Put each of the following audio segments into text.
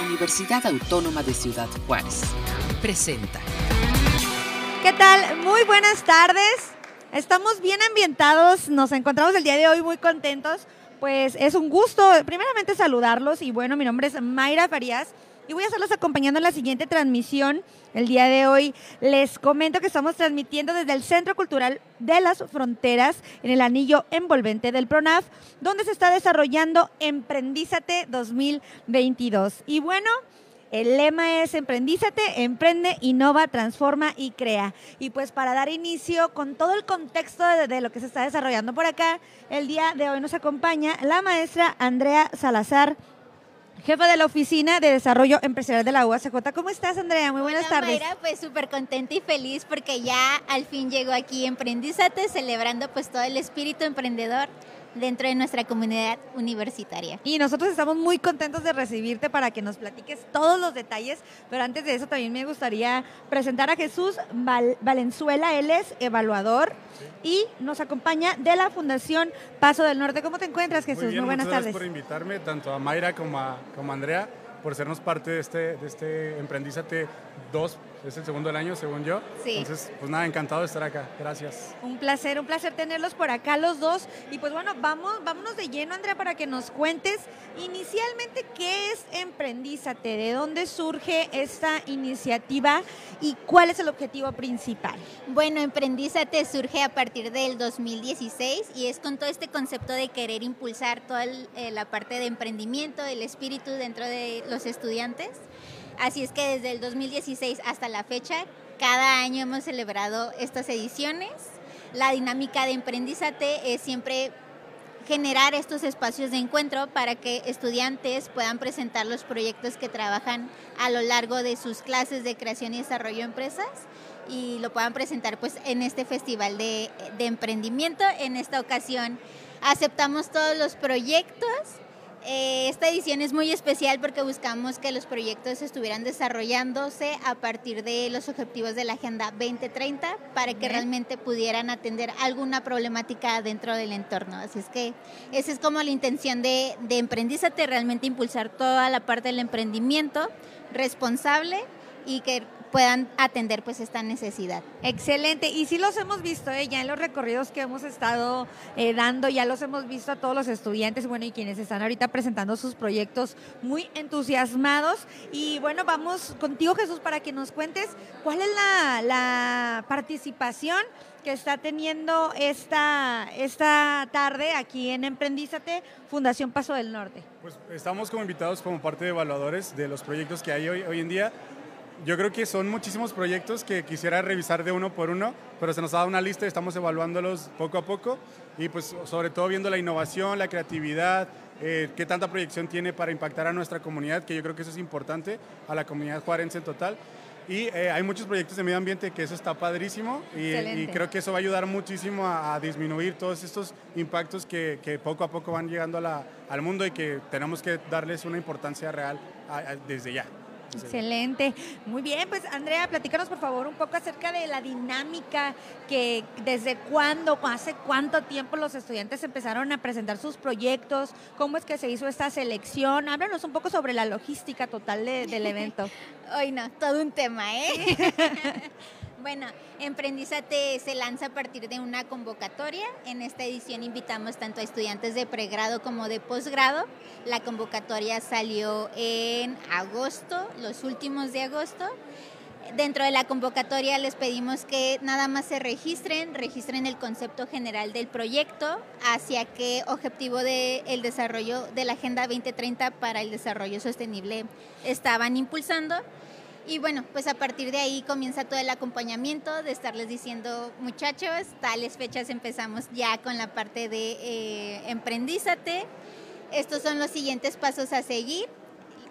Universidad Autónoma de Ciudad Juárez. Presenta. ¿Qué tal? Muy buenas tardes. Estamos bien ambientados, nos encontramos el día de hoy muy contentos. Pues es un gusto, primeramente saludarlos y bueno, mi nombre es Mayra Farías y voy a estarlos acompañando en la siguiente transmisión. El día de hoy les comento que estamos transmitiendo desde el Centro Cultural de las Fronteras en el anillo envolvente del PRONAF, donde se está desarrollando Emprendízate 2022. Y bueno, el lema es Emprendízate, emprende, innova, transforma y crea. Y pues para dar inicio con todo el contexto de, lo que se está desarrollando por acá, el día de hoy nos acompaña la maestra Andrea Salazar jefa de la Oficina de Desarrollo Empresarial de la UACJ. ¿Cómo estás, Andrea? Muy buenas Hola, tardes. Mayra, pues súper contenta y feliz porque ya al fin llegó aquí Emprendízate, celebrando pues todo el espíritu emprendedor dentro de nuestra comunidad universitaria. Y nosotros estamos muy contentos de recibirte para que nos platiques todos los detalles, pero antes de eso también me gustaría presentar a Jesús Val Valenzuela, él es evaluador y nos acompaña de la Fundación Paso del Norte. ¿Cómo te encuentras, Jesús? Muy, bien, muy buenas muchas tardes. Gracias por invitarme, tanto a Mayra como a, como a Andrea, por sernos parte de este, de este Emprendízate 2 es el segundo del año, según yo. Sí. Entonces, pues nada, encantado de estar acá. Gracias. Un placer, un placer tenerlos por acá los dos. Y pues bueno, vamos, vámonos de lleno, Andrea, para que nos cuentes inicialmente qué es Emprendízate, de dónde surge esta iniciativa y cuál es el objetivo principal. Bueno, Emprendízate surge a partir del 2016 y es con todo este concepto de querer impulsar toda el, eh, la parte de emprendimiento, el espíritu dentro de los estudiantes. Así es que desde el 2016 hasta la fecha, cada año hemos celebrado estas ediciones. La dinámica de Emprendízate es siempre generar estos espacios de encuentro para que estudiantes puedan presentar los proyectos que trabajan a lo largo de sus clases de creación y desarrollo de empresas y lo puedan presentar pues en este festival de, de emprendimiento. En esta ocasión aceptamos todos los proyectos eh, esta edición es muy especial porque buscamos que los proyectos estuvieran desarrollándose a partir de los objetivos de la Agenda 2030 para que Bien. realmente pudieran atender alguna problemática dentro del entorno. Así es que esa es como la intención de, de Emprendízate, realmente impulsar toda la parte del emprendimiento responsable y que puedan atender pues esta necesidad. Excelente, y sí los hemos visto ¿eh? ya en los recorridos que hemos estado eh, dando, ya los hemos visto a todos los estudiantes, bueno, y quienes están ahorita presentando sus proyectos muy entusiasmados. Y bueno, vamos contigo Jesús para que nos cuentes cuál es la, la participación que está teniendo esta, esta tarde aquí en Emprendízate, Fundación Paso del Norte. Pues estamos como invitados como parte de evaluadores de los proyectos que hay hoy, hoy en día. Yo creo que son muchísimos proyectos que quisiera revisar de uno por uno, pero se nos ha dado una lista y estamos evaluándolos poco a poco y pues sobre todo viendo la innovación, la creatividad, eh, qué tanta proyección tiene para impactar a nuestra comunidad, que yo creo que eso es importante, a la comunidad juarense en total. Y eh, hay muchos proyectos de medio ambiente que eso está padrísimo y, y creo que eso va a ayudar muchísimo a, a disminuir todos estos impactos que, que, poco a poco van llegando a la, al mundo y que tenemos que darles una importancia real a, a, desde ya. Excelente. Muy bien, pues Andrea, platícanos por favor un poco acerca de la dinámica que desde cuándo, hace cuánto tiempo los estudiantes empezaron a presentar sus proyectos, cómo es que se hizo esta selección. Háblanos un poco sobre la logística total de, del evento. Hoy no, todo un tema, ¿eh? Bueno, Emprendízate se lanza a partir de una convocatoria. En esta edición invitamos tanto a estudiantes de pregrado como de posgrado. La convocatoria salió en agosto, los últimos de agosto. Dentro de la convocatoria les pedimos que nada más se registren, registren el concepto general del proyecto, hacia qué objetivo del el desarrollo de la Agenda 2030 para el desarrollo sostenible estaban impulsando. Y bueno, pues a partir de ahí comienza todo el acompañamiento de estarles diciendo, muchachos, tales fechas empezamos ya con la parte de eh, emprendízate. Estos son los siguientes pasos a seguir.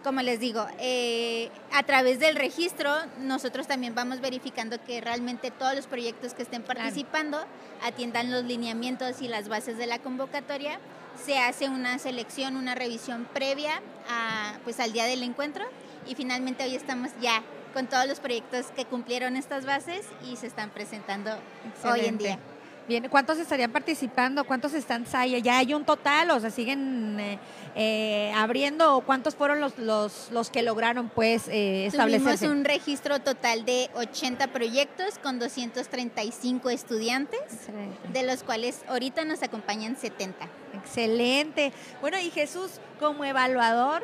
Como les digo, eh, a través del registro nosotros también vamos verificando que realmente todos los proyectos que estén participando atiendan los lineamientos y las bases de la convocatoria. Se hace una selección, una revisión previa a, pues, al día del encuentro y finalmente hoy estamos ya con todos los proyectos que cumplieron estas bases y se están presentando Excelente. hoy en día. Bien, ¿cuántos estarían participando? ¿Cuántos están? ¿Ya hay un total o se siguen eh, eh, abriendo? ¿O cuántos fueron los, los, los que lograron pues eh, establecerse? Tuvimos un registro total de 80 proyectos con 235 estudiantes, de los cuales ahorita nos acompañan 70. Excelente. Bueno, y Jesús, como evaluador,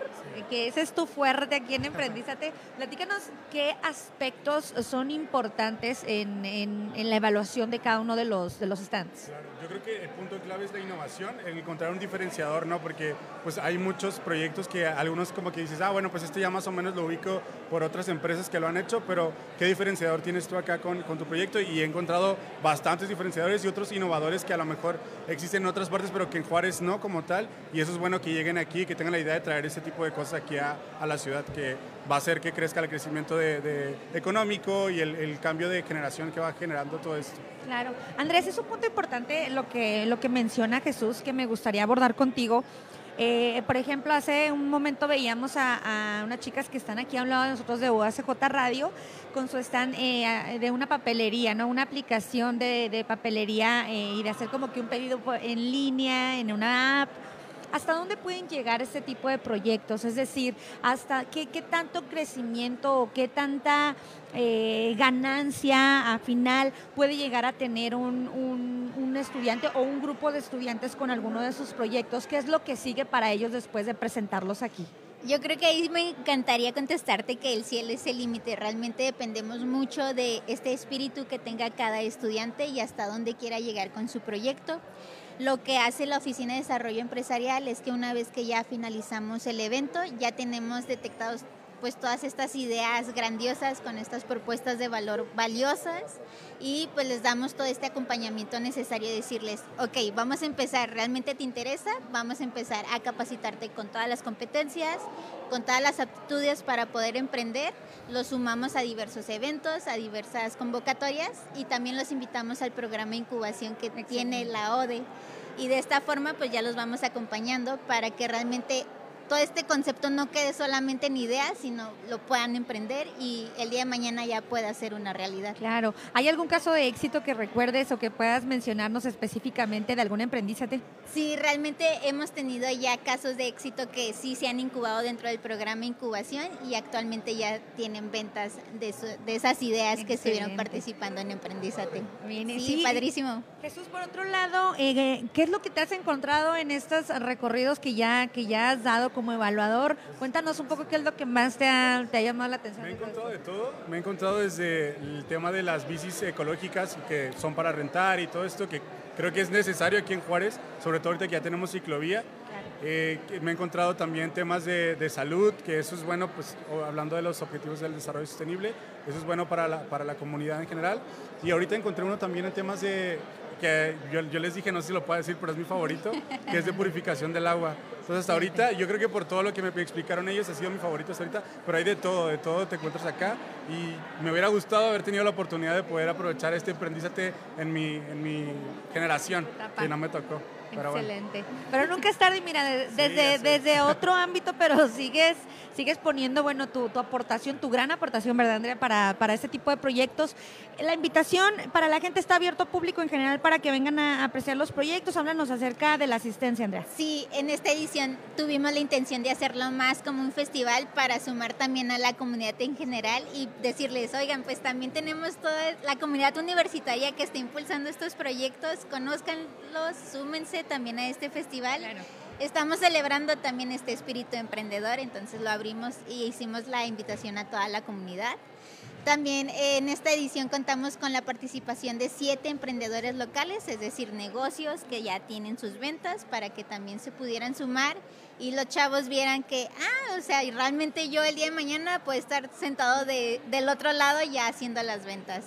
que ese es tu fuerte aquí en Emprendízate, platícanos qué aspectos son importantes en, en, la evaluación de cada uno de los, de los stands. Yo creo que el punto clave es la innovación, el encontrar un diferenciador, ¿no? Porque pues hay muchos proyectos que algunos como que dices, ah, bueno, pues este ya más o menos lo ubico por otras empresas que lo han hecho, pero ¿qué diferenciador tienes tú acá con, tu proyecto? Y he encontrado bastantes diferenciadores y otros innovadores que a lo mejor existen en otras partes, pero que en Juárez no como tal. Y eso es bueno que lleguen aquí, que tengan la idea de traer ese tipo de cosas aquí a, la ciudad, que va a hacer que crezca el crecimiento económico y el, cambio de generación que va generando todo esto. Claro. Andrés, es un punto importante lo que, lo que menciona Jesús, que me gustaría abordar contigo. Eh, por ejemplo, hace un momento veíamos a, unas chicas que están aquí a un lado de nosotros de UACJ Radio con su stand eh, de una papelería, ¿no? Una aplicación de, papelería eh, y de hacer como que un pedido en línea, en una app ¿Hasta dónde pueden llegar este tipo de proyectos? Es decir, ¿hasta qué, tanto crecimiento o qué tanta eh, ganancia a final puede llegar a tener un, un, estudiante o un grupo de estudiantes con alguno de sus proyectos? ¿Qué es lo que sigue para ellos después de presentarlos aquí? Yo creo que ahí me encantaría contestarte que el cielo es el límite. Realmente dependemos mucho de este espíritu que tenga cada estudiante y hasta dónde quiera llegar con su proyecto. Lo que hace la Oficina de Desarrollo Empresarial es que una vez que ya finalizamos el evento, ya tenemos detectados pues todas estas ideas grandiosas con estas propuestas de valor valiosas y pues les damos todo este acompañamiento necesario de decirles, ok, vamos a empezar, ¿realmente te interesa? Vamos a empezar a capacitarte con todas las competencias, con todas las aptitudes para poder emprender, los sumamos a diversos eventos, a diversas convocatorias y también los invitamos al programa de incubación que tiene la ODE y de esta forma pues ya los vamos acompañando para que realmente todo este concepto no quede solamente en ideas, sino lo puedan emprender y el día de mañana ya pueda ser una realidad. Claro. ¿Hay algún caso de éxito que recuerdes o que puedas mencionarnos específicamente de algún emprendízate? Sí, realmente hemos tenido ya casos de éxito que sí se han incubado dentro del programa Incubación y actualmente ya tienen ventas de, esas ideas que estuvieron participando en Emprendízate. sí, padrísimo. Jesús, por otro lado, eh, ¿qué es lo que te has encontrado en estos recorridos que ya, que ya has dado como evaluador. Cuéntanos un poco qué es lo que más te ha, te ha llamado la atención. Me he encontrado de todo. Me he encontrado desde el tema de las bicis ecológicas que son para rentar y todo esto que creo que es necesario aquí en Juárez, sobre todo ahorita que ya tenemos ciclovía. Eh, me he encontrado también temas de, de, salud, que eso es bueno, pues hablando de los objetivos del desarrollo sostenible, eso es bueno para la, para la comunidad en general. Y ahorita encontré uno también en temas de que yo, yo, les dije, no sé si lo puedo decir, pero es mi favorito, que es de purificación del agua. Entonces hasta ahorita, yo creo que por todo lo que me explicaron ellos, ha sido mi favorito hasta ahorita, pero hay de todo, de todo te encuentras acá y me hubiera gustado haber tenido la oportunidad de poder aprovechar este aprendizaje en mi, en mi generación, que no me tocó. Excelente. Pero nunca es tarde, mira, desde, desde otro ámbito, pero sigues, sigues poniendo, bueno, tu, tu aportación, tu gran aportación, ¿verdad, Andrea, para, para este tipo de proyectos. La invitación para la gente está abierto público en general para que vengan a apreciar los proyectos. Háblanos acerca de la asistencia, Andrea. Sí, en esta edición tuvimos la intención de hacerlo más como un festival para sumar también a la comunidad en general y decirles, oigan, pues también tenemos toda la comunidad universitaria que está impulsando estos proyectos, conózcanlos, súmense también a este festival. Estamos celebrando también este espíritu emprendedor, entonces lo abrimos y hicimos la invitación a toda la comunidad. También en esta edición contamos con la participación de siete emprendedores locales, es decir, negocios que ya tienen sus ventas para que también se pudieran sumar y los chavos vieran que, ah, o sea, y realmente yo el día de mañana puedo estar sentado de, del otro lado ya haciendo las ventas.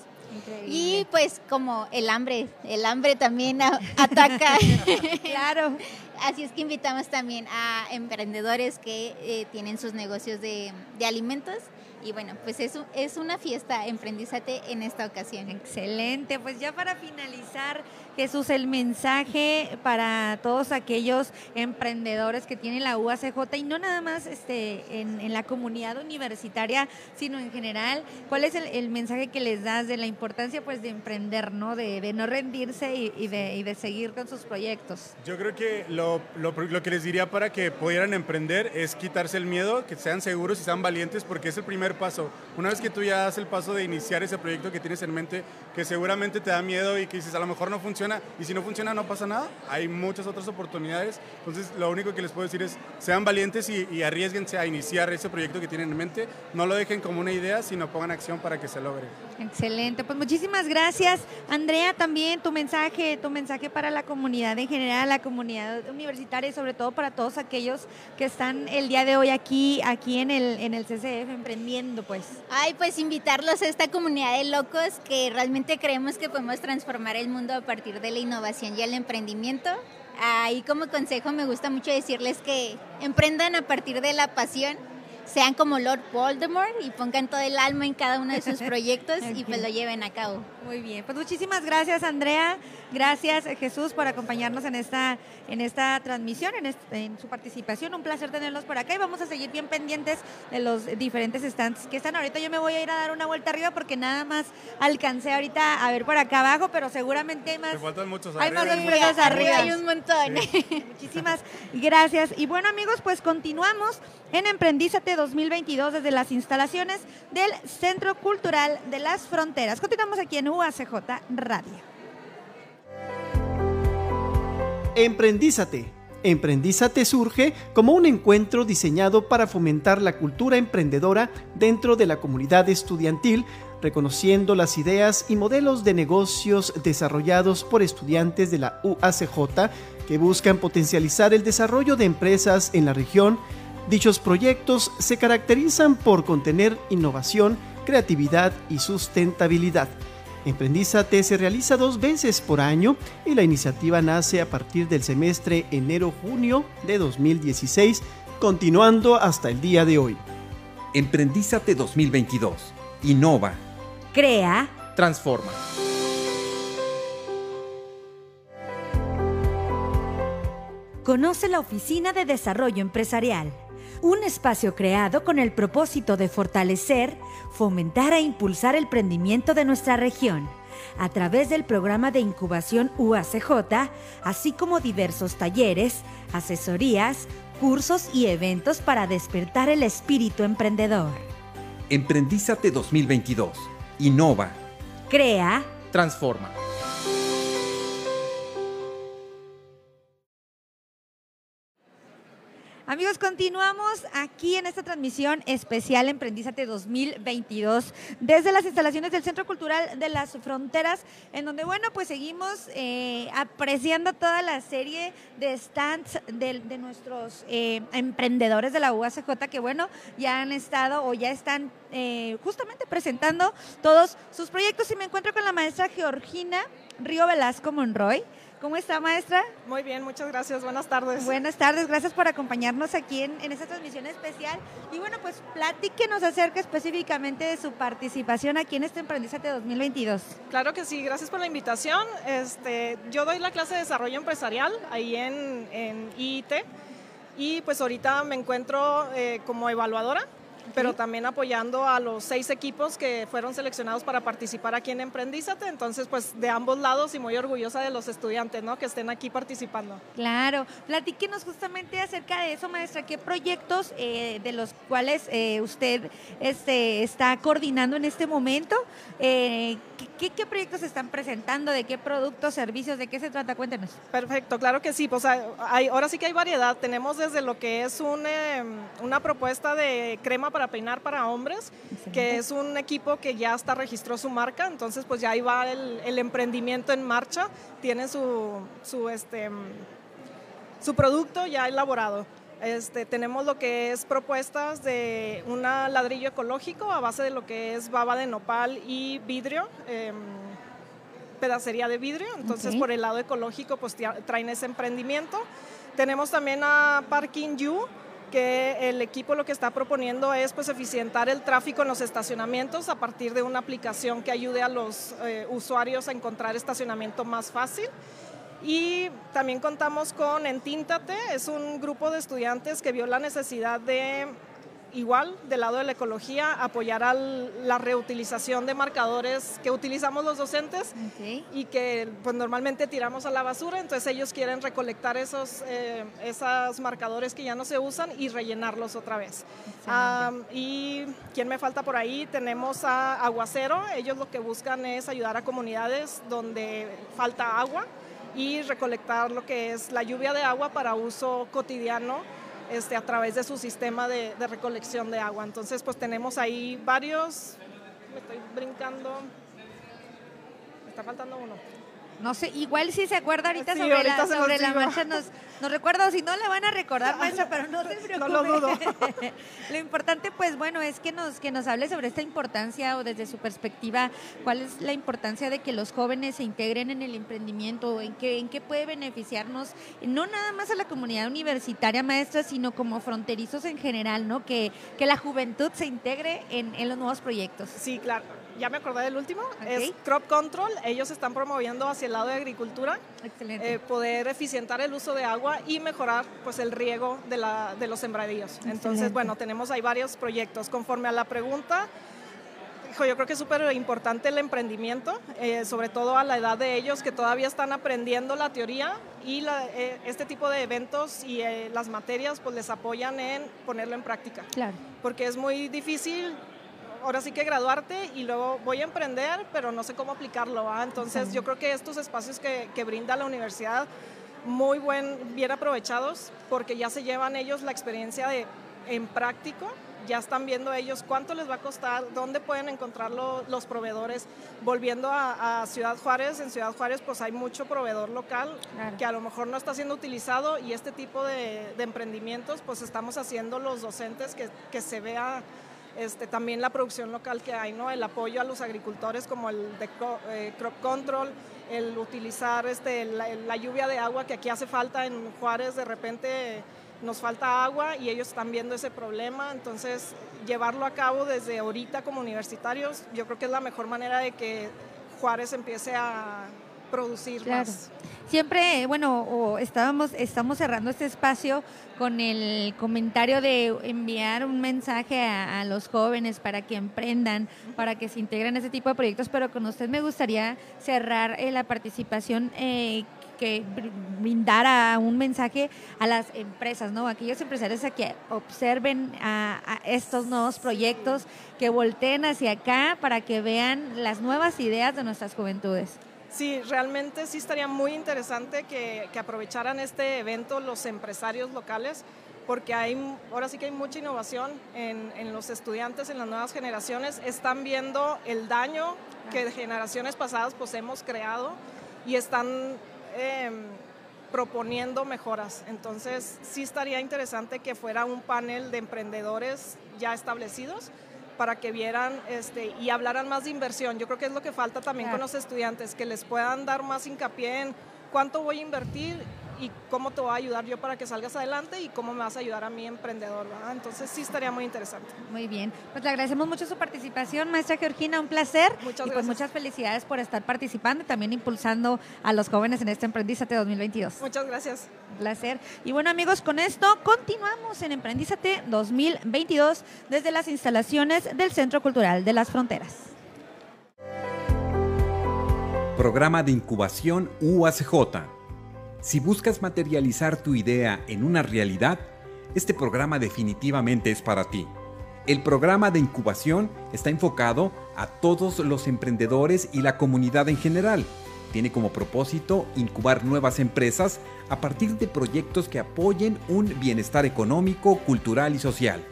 Y pues como el hambre, el hambre también ataca. claro. Así es que invitamos también a emprendedores que eh, tienen sus negocios de, de alimentos y bueno, pues es, es una fiesta, emprendízate en esta ocasión. Excelente, pues ya para finalizar, Jesús, el mensaje para todos aquellos emprendedores que tienen la UACJ y no nada más este, en, la comunidad universitaria, sino en general, ¿cuál es el, mensaje que les das de la importancia pues de emprender, ¿no? De, no rendirse y, de, seguir con sus proyectos? Yo creo que lo, lo, lo que les diría para que pudieran emprender es quitarse el miedo, que sean seguros y sean valientes, porque es el primer paso. Una vez que tú ya das el paso de iniciar ese proyecto que tienes en mente, que seguramente te da miedo y que dices a lo mejor no funciona, y si no funciona no pasa nada, hay muchas otras oportunidades. Entonces lo único que les puedo decir es sean valientes y, y arriesguense a iniciar ese proyecto que tienen en mente. No lo dejen como una idea, sino pongan acción para que se logre. Excelente, pues muchísimas gracias. Andrea, también tu mensaje, tu mensaje para la comunidad en general, la comunidad universitaria y sobre todo para todos aquellos que están el día de hoy aquí, aquí en el, en el CCF emprendiendo pues? Ay, pues invitarlos a esta comunidad de locos que realmente creemos que podemos transformar el mundo a partir de la innovación y el emprendimiento. Ahí como consejo me gusta mucho decirles que emprendan a partir de la pasión sean como Lord Voldemort y pongan todo el alma en cada uno de sus proyectos y pues lo lleven a cabo. Muy bien, pues muchísimas gracias Andrea, gracias Jesús por acompañarnos en esta, en esta transmisión, en, en, su participación, un placer tenerlos por acá y vamos a seguir bien pendientes de los diferentes stands que están ahorita. Yo me voy a ir a dar una vuelta arriba porque nada más alcancé ahorita a ver por acá abajo, pero seguramente hay más. faltan muchos arriba. Hay más arriba. Hay un montón. Muchísimas gracias. Y bueno amigos, pues continuamos en Emprendízate 2022 desde las instalaciones del Centro Cultural de las Fronteras. Continuamos aquí en UACJ Radio. Emprendízate. Emprendízate surge como un encuentro diseñado para fomentar la cultura emprendedora dentro de la comunidad estudiantil, reconociendo las ideas y modelos de negocios desarrollados por estudiantes de la UACJ que buscan potencializar el desarrollo de empresas en la región Dichos proyectos se caracterizan por contener innovación, creatividad y sustentabilidad. Emprendízate se realiza dos veces por año y la iniciativa nace a partir del semestre enero-junio de 2016, continuando hasta el día de hoy. Emprendízate 2022. Innova. Crea. Transforma. Conoce la Oficina de Desarrollo Empresarial un espacio creado con el propósito de fortalecer, fomentar e impulsar el emprendimiento de nuestra región a través del programa de incubación UACJ, así como diversos talleres, asesorías, cursos y eventos para despertar el espíritu emprendedor. Emprendízate 2022. Innova. Crea. Transforma. Amigos, continuamos aquí en esta transmisión especial Emprendízate 2022 desde las instalaciones del Centro Cultural de las Fronteras, en donde, bueno, pues seguimos eh, apreciando toda la serie de stands de, nuestros eh, emprendedores de la UACJ que, bueno, ya han estado o ya están eh, justamente presentando todos sus proyectos. Y me encuentro con la maestra Georgina Río Velasco Monroy. ¿Cómo está, maestra? Muy bien, muchas gracias. Buenas tardes. Buenas tardes, gracias por acompañarnos aquí en, esta transmisión especial. Y bueno, pues platíquenos acerca específicamente de su participación aquí en este Emprendizate 2022. Claro que sí, gracias por la invitación. Este, yo doy la clase de desarrollo empresarial ahí en, en IIT y pues ahorita me encuentro eh, como evaluadora pero también apoyando a los seis equipos que fueron seleccionados para participar aquí en Emprendízate. Entonces, pues de ambos lados y muy orgullosa de los estudiantes, ¿no? Que estén aquí participando. Claro. Platíquenos justamente acerca de eso, maestra. ¿Qué proyectos eh, de los cuales eh, usted este, está coordinando en este momento? Eh, ¿qué, proyectos se están presentando? ¿De qué productos, servicios? ¿De qué se trata? Cuéntenos. Perfecto, claro que sí. Pues hay, ahora sí que hay variedad. Tenemos desde lo que es un, una propuesta de crema para para peinar para hombres, que es un equipo que ya hasta registró su marca, entonces pues ya ahí va el, emprendimiento en marcha, tiene su, su, este, su producto ya elaborado. Este, tenemos lo que es propuestas de un ladrillo ecológico a base de lo que es baba de nopal y vidrio, em, pedacería de vidrio. Entonces, por el lado ecológico, pues traen ese emprendimiento. Tenemos también a Parking You, que el equipo lo que está proponiendo es pues eficientar el tráfico en los estacionamientos a partir de una aplicación que ayude a los eh, usuarios a encontrar estacionamiento más fácil. Y también contamos con Entíntate, es un grupo de estudiantes que vio la necesidad de igual, del lado de la ecología, apoyar a la reutilización de marcadores que utilizamos los docentes y que pues, normalmente tiramos a la basura, entonces ellos quieren recolectar esos, eh, esos marcadores que ya no se usan y rellenarlos otra vez. y quién me falta por ahí, tenemos a Aguacero, ellos lo que buscan es ayudar a comunidades donde falta agua y recolectar lo que es la lluvia de agua para uso cotidiano este, a través de su sistema de, de recolección de agua. Entonces, pues tenemos ahí varios, me estoy brincando, me está faltando uno. No sé, igual si se acuerda ahorita sobre, la, sobre la marcha, nos, nos recuerda, o si no la van a recordar, maestra, pero no se preocupe. No lo dudo. lo importante, pues bueno, es que nos, que nos hable sobre esta importancia o desde su perspectiva, cuál es la importancia de que los jóvenes se integren en el emprendimiento, en qué, en qué puede beneficiarnos, no nada más a la comunidad universitaria, maestra, sino como fronterizos en general, ¿no? Que, que la juventud se integre en, en los nuevos proyectos. Sí, claro ya me acordé del último, es Crop Control. Ellos están promoviendo hacia el lado de agricultura, eh, poder eficientar el uso de agua y mejorar pues, el riego de, la, de los sembradíos. Entonces, bueno, tenemos ahí varios proyectos. Conforme a la pregunta, yo creo que es súper importante el emprendimiento, eh, sobre todo a la edad de ellos que todavía están aprendiendo la teoría y eh, este tipo de eventos y las materias pues les apoyan en ponerlo en práctica. Claro. Porque es muy difícil ahora sí que graduarte y luego voy a emprender, pero no sé cómo aplicarlo. Entonces yo creo que estos espacios que, que, brinda la universidad, muy buen, bien aprovechados, porque ya se llevan ellos la experiencia de en práctico, ya están viendo ellos cuánto les va a costar, dónde pueden encontrar los proveedores. Volviendo a, Ciudad Juárez, en Ciudad Juárez pues hay mucho proveedor local que a lo mejor no está siendo utilizado y este tipo de, de emprendimientos pues estamos haciendo los docentes que, que se vea este, también la producción local que hay, el apoyo a los agricultores como el de eh, crop control, el utilizar este, la, lluvia de agua que aquí hace falta en Juárez, de repente nos falta agua y ellos están viendo ese problema, entonces llevarlo a cabo desde ahorita como universitarios, yo creo que es la mejor manera de que Juárez empiece a producir más. Siempre, bueno, estábamos, estamos cerrando este espacio con el comentario de enviar un mensaje a, los jóvenes para que emprendan, para que se integren a ese tipo de proyectos, pero con usted me gustaría cerrar eh, la participación eh, que brindara un mensaje a las empresas, ¿no? Aquellos empresarios a que observen a, estos nuevos proyectos, que volteen hacia acá para que vean las nuevas ideas de nuestras juventudes. Sí, realmente sí estaría muy interesante que, aprovecharan este evento los empresarios locales, porque hay, ahora sí que hay mucha innovación en, los estudiantes, en las nuevas generaciones, están viendo el daño que generaciones pasadas pues hemos creado y están em, proponiendo mejoras. Entonces sí estaría interesante que fuera un panel de emprendedores ya establecidos para que vieran este, y hablaran más de inversión. Yo creo que es lo que falta también con los estudiantes, que les puedan dar más hincapié en cuánto voy a invertir y cómo te voy a ayudar yo para que salgas adelante y cómo me vas a ayudar a mi emprendedor. Entonces sí estaría muy interesante. Muy bien, pues le agradecemos mucho su participación, maestra Georgina, un placer. Muchas y pues muchas felicidades por estar participando y también impulsando a los jóvenes en este Emprendízate 2022. Muchas gracias. Un placer. Y bueno amigos, con esto continuamos en Emprendízate 2022 desde las instalaciones del Centro Cultural de las Fronteras. Programa de Incubación UACJ si buscas materializar tu idea en una realidad, este programa definitivamente es para ti. El programa de incubación está enfocado a todos los emprendedores y la comunidad en general. Tiene como propósito incubar nuevas empresas a partir de proyectos que apoyen un bienestar económico, cultural y social.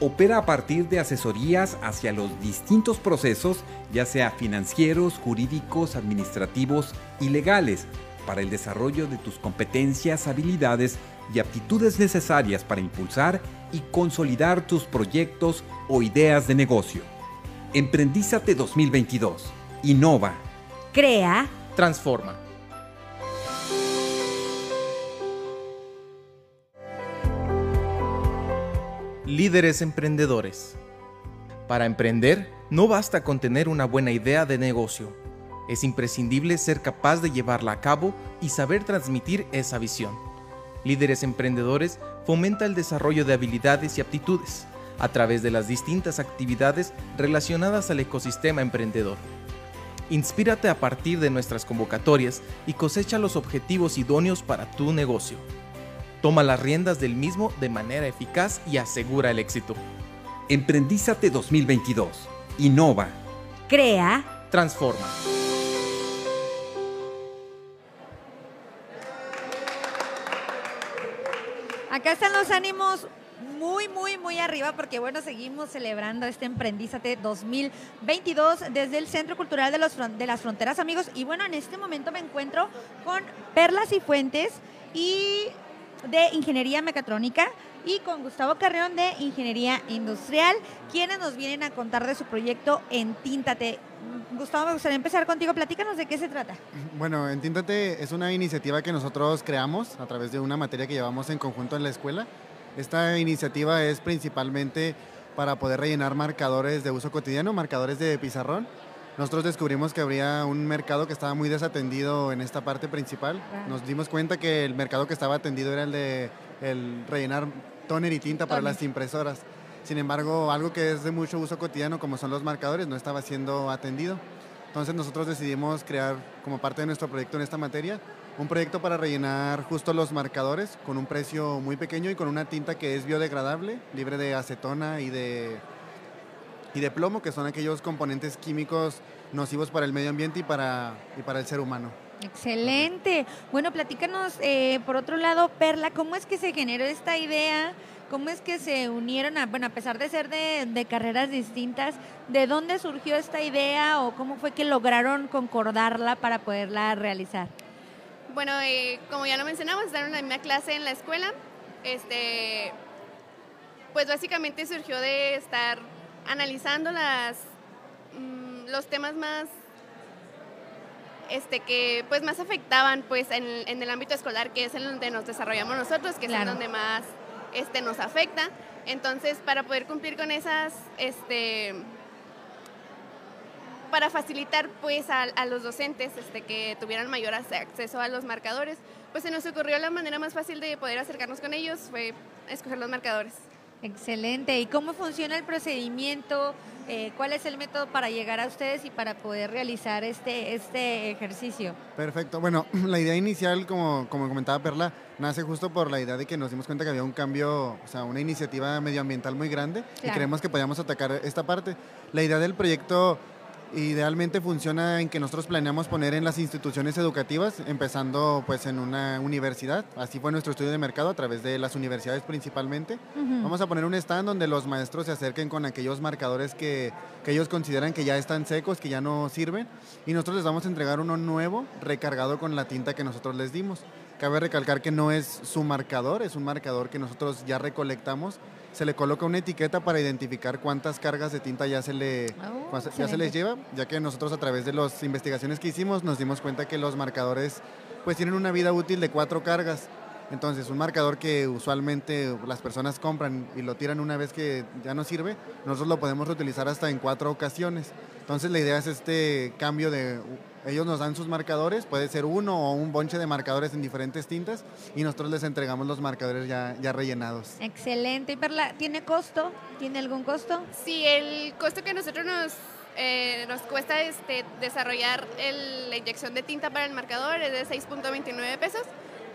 Opera a partir de asesorías hacia los distintos procesos, ya sea financieros, jurídicos, administrativos y legales, para el desarrollo de tus competencias, habilidades y aptitudes necesarias para impulsar y consolidar tus proyectos o ideas de negocio. Emprendízate 2022. Innova. Crea. Transforma. Líderes emprendedores. Para emprender, no basta con tener una buena idea de negocio es imprescindible ser capaz de llevarla a cabo y saber transmitir esa visión. Líderes Emprendedores fomenta el desarrollo de habilidades y aptitudes a través de las distintas actividades relacionadas al ecosistema emprendedor. Inspírate a partir de nuestras convocatorias y cosecha los objetivos idóneos para tu negocio. Toma las riendas del mismo de manera eficaz y asegura el éxito. Emprendízate 2022. Innova. Crea. Transforma. Acá están los ánimos muy, muy, muy arriba porque, bueno, seguimos celebrando este Emprendízate 2022 desde el Centro Cultural de, los, de las Fronteras, amigos. Y bueno, en este momento me encuentro con Perlas y Fuentes y de Ingeniería Mecatrónica y con Gustavo Carreón de Ingeniería Industrial, quienes nos vienen a contar de su proyecto Entíntate. Gustavo, me gustaría empezar contigo. Platícanos de qué se trata. Bueno, Entíntate es una iniciativa que nosotros creamos a través de una materia que llevamos en conjunto en la escuela. Esta iniciativa es principalmente para poder rellenar marcadores de uso cotidiano, marcadores de pizarrón. Nosotros descubrimos que habría un mercado que estaba muy desatendido en esta parte principal. Nos dimos cuenta que el mercado que estaba atendido era el de el rellenar tóner y tinta para las impresoras. Sin embargo, algo que es de mucho uso cotidiano, como son los marcadores, no estaba siendo atendido. Entonces nosotros decidimos crear, como parte de nuestro proyecto en esta materia, un proyecto para rellenar justo los marcadores con un precio muy pequeño y con una tinta que es biodegradable, libre de acetona y de, y de plomo, que son aquellos componentes químicos nocivos para el medio ambiente y para, y para el ser humano. Excelente. Bueno, platícanos, eh, por otro lado, Perla, ¿cómo es que se generó esta idea? ¿Cómo es que se unieron, a, bueno, a pesar de ser de, carreras distintas, ¿de dónde surgió esta idea o cómo fue que lograron concordarla para poderla realizar? Bueno, eh, como ya lo mencionamos, en la misma clase en la escuela. Este, pues básicamente surgió de estar analizando las, mmm, los temas más este, que pues más afectaban pues en, en, el ámbito escolar, que es en donde nos desarrollamos nosotros, que claro. es en donde más este, nos afecta. Entonces, para poder cumplir con esas, este, para facilitar pues a, a, los docentes este, que tuvieran mayor acceso a los marcadores, pues se nos ocurrió la manera más fácil de poder acercarnos con ellos fue escoger los marcadores. Excelente. ¿Y cómo funciona el procedimiento? Eh, ¿Cuál es el método para llegar a ustedes y para poder realizar este, este ejercicio? Perfecto. Bueno, la idea inicial, como, como comentaba Perla, nace justo por la idea de que nos dimos cuenta que había un cambio, o sea, una iniciativa medioambiental muy grande claro. y creemos que podíamos atacar esta parte. La idea del proyecto idealmente funciona en que nosotros planeamos poner en las instituciones educativas, empezando pues en una universidad. Así fue nuestro estudio de mercado a través de las universidades principalmente. Uh -huh. Vamos a poner un stand donde los maestros se acerquen con aquellos marcadores que, que, ellos consideran que ya están secos, que ya no sirven, y nosotros les vamos a entregar uno nuevo recargado con la tinta que nosotros les dimos. Cabe recalcar que no es su marcador, es un marcador que nosotros ya recolectamos se le coloca una etiqueta para identificar cuántas cargas de tinta ya se, le, oh, ya se les lleva, ya que nosotros a través de las investigaciones que hicimos nos dimos cuenta que los marcadores pues tienen una vida útil de cuatro cargas. Entonces, un marcador que usualmente las personas compran y lo tiran una vez que ya no sirve, nosotros lo podemos reutilizar hasta en cuatro ocasiones. Entonces, la idea es este cambio de ellos nos dan sus marcadores, puede ser uno o un bonche de marcadores en diferentes tintas y nosotros les entregamos los marcadores ya, ya rellenados. Excelente. ¿Y Perla, tiene costo? ¿Tiene algún costo? Sí, el costo que nosotros nos, eh, nos cuesta este, desarrollar el, la inyección de tinta para el marcador es de 6.29 pesos.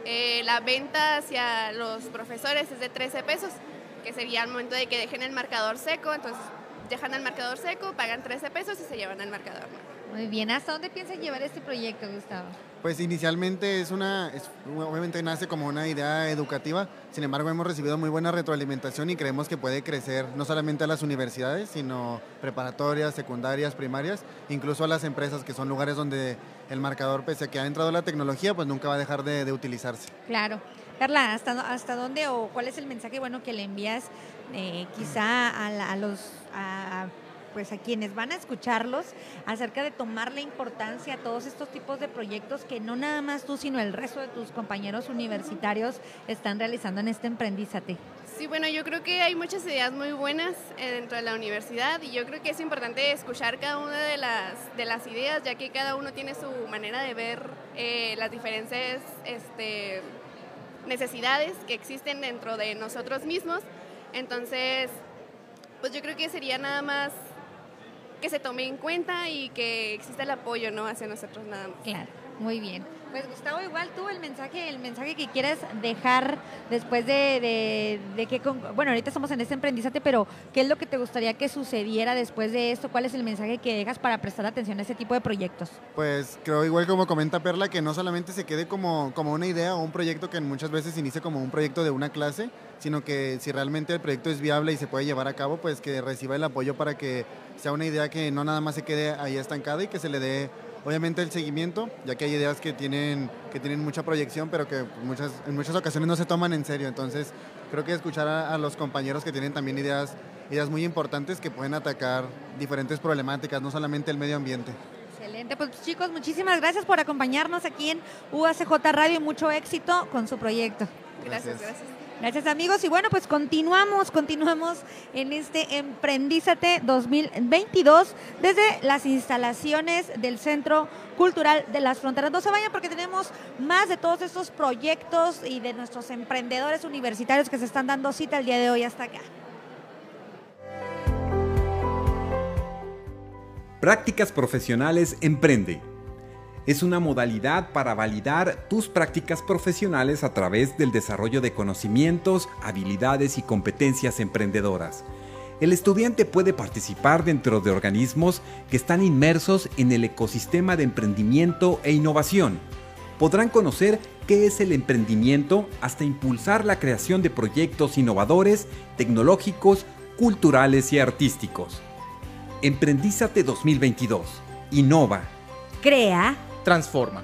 Eh, la venta hacia los profesores es de 13 pesos, que sería al momento de que dejen el marcador seco, entonces dejan el marcador seco, pagan 13 pesos y se llevan el marcador. Muy bien, ¿hasta dónde piensan llevar este proyecto, Gustavo? Pues inicialmente es una, es, obviamente nace como una idea educativa, sin embargo hemos recibido muy buena retroalimentación y creemos que puede crecer no solamente a las universidades, sino preparatorias, secundarias, primarias, incluso a las empresas, que son lugares donde el marcador, pese a que ha entrado la tecnología, pues nunca va a dejar de, de utilizarse. Claro. Carla, ¿hasta, ¿hasta dónde o cuál es el mensaje bueno que le envías eh, quizá a, a los... A, pues a quienes van a escucharlos acerca de tomar la importancia a todos estos tipos de proyectos que no nada más tú, sino el resto de tus compañeros universitarios están realizando en este Emprendízate. Sí, bueno, yo creo que hay muchas ideas muy buenas eh, dentro de la universidad y yo creo que es importante escuchar cada una de las, de las ideas, ya que cada uno tiene su manera de ver eh, las diferentes este, necesidades que existen dentro de nosotros mismos. Entonces, pues yo creo que sería nada más que se tome en cuenta y que exista el apoyo ¿no? hacia nosotros nada más. Claro, muy bien. Pues Gustavo, igual tú el mensaje, el mensaje que quieres dejar después de, de, que, bueno, ahorita estamos en este emprendizate, pero ¿qué es lo que te gustaría que sucediera después de esto? ¿Cuál es el mensaje que dejas para prestar atención a este tipo de proyectos? Pues creo igual como comenta Perla, que no solamente se quede como, como una idea o un proyecto que muchas veces inicia como un proyecto de una clase, sino que si realmente el proyecto es viable y se puede llevar a cabo, pues que reciba el apoyo para que sea una idea que no nada más se quede ahí estancada y que se le dé obviamente el seguimiento, ya que hay ideas que tienen, que tienen mucha proyección, pero que muchas, en muchas ocasiones no se toman en serio. Entonces, creo que escuchar a, los compañeros que tienen también ideas, ideas muy importantes que pueden atacar diferentes problemáticas, no solamente el medio ambiente. Excelente, pues chicos, muchísimas gracias por acompañarnos aquí en UACJ Radio y mucho éxito con su proyecto. Gracias, gracias. Gracias amigos. Y bueno, pues continuamos, continuamos en este Emprendízate 2022 desde las instalaciones del Centro Cultural de las Fronteras. No se vayan porque tenemos más de todos estos proyectos y de nuestros emprendedores universitarios que se están dando cita el día de hoy hasta acá. Prácticas profesionales Emprende es una modalidad para validar tus prácticas profesionales a través del desarrollo de conocimientos, habilidades y competencias emprendedoras. El estudiante puede participar dentro de organismos que están inmersos en el ecosistema de emprendimiento e innovación. Podrán conocer qué es el emprendimiento hasta impulsar la creación de proyectos innovadores, tecnológicos, culturales y artísticos. Emprendízate 2022. Innova. Crea transforma.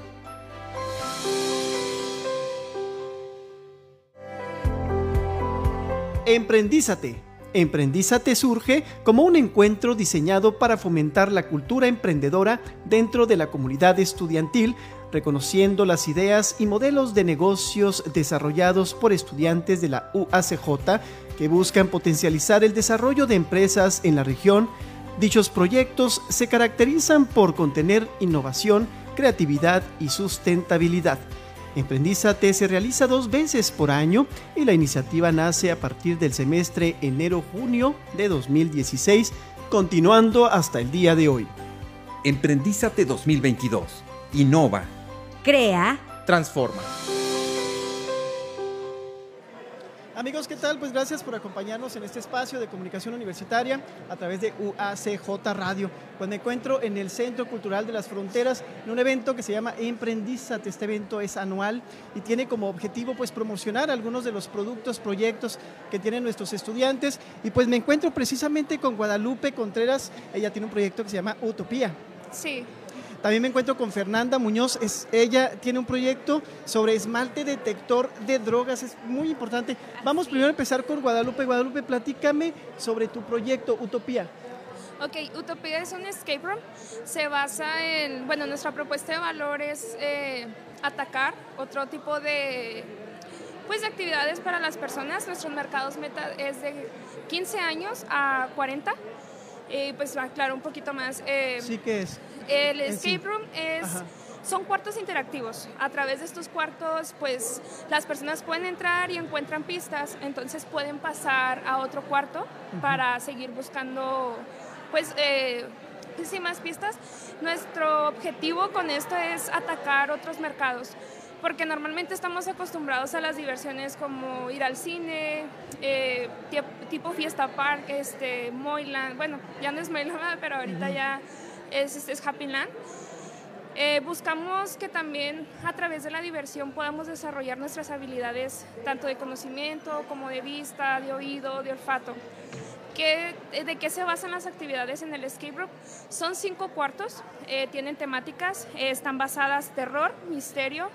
Emprendízate. Emprendízate surge como un encuentro diseñado para fomentar la cultura emprendedora dentro de la comunidad estudiantil, reconociendo las ideas y modelos de negocios desarrollados por estudiantes de la UACJ que buscan potencializar el desarrollo de empresas en la región. Dichos proyectos se caracterizan por contener innovación, creatividad y sustentabilidad. Emprendízate se realiza dos veces por año y la iniciativa nace a partir del semestre enero-junio de 2016, continuando hasta el día de hoy. Emprendízate 2022. Innova. Crea. Transforma. Amigos, ¿qué tal? Pues gracias por acompañarnos en este espacio de comunicación universitaria a través de UACJ Radio. Pues me encuentro en el Centro Cultural de las Fronteras en un evento que se llama Emprendizate. Este evento es anual y tiene como objetivo pues promocionar algunos de los productos, proyectos que tienen nuestros estudiantes. Y pues me encuentro precisamente con Guadalupe Contreras. Ella tiene un proyecto que se llama Utopía. Sí. También me encuentro con Fernanda Muñoz, es, ella tiene un proyecto sobre esmalte detector de drogas, es muy importante. Vamos primero a empezar con Guadalupe. Guadalupe, platícame sobre tu proyecto Utopía. Ok, Utopía es un escape room. Se basa en, bueno, nuestra propuesta de valor es eh, atacar otro tipo de, pues, de actividades para las personas. Nuestros mercados meta es de 15 años a 40. Y pues, claro, un poquito más. Eh, sí, ¿qué es? El escape room es... Son cuartos interactivos. A través de estos cuartos, pues las personas pueden entrar y encuentran pistas, entonces pueden pasar a otro cuarto para seguir buscando, pues, eh, más pistas. Nuestro objetivo con esto es atacar otros mercados, porque normalmente estamos acostumbrados a las diversiones como ir al cine, eh, tipo fiesta park, este, Moyland, bueno, ya no es Moyland, pero ahorita ya es, este, es Happy Land. Eh, buscamos que también a través de la diversión podamos desarrollar nuestras habilidades tanto de conocimiento como de vista, de oído, de olfato. ¿Qué, ¿De qué se basan las actividades en el escape room? Son cinco cuartos, eh, tienen temáticas, eh, están basadas terror, misterio,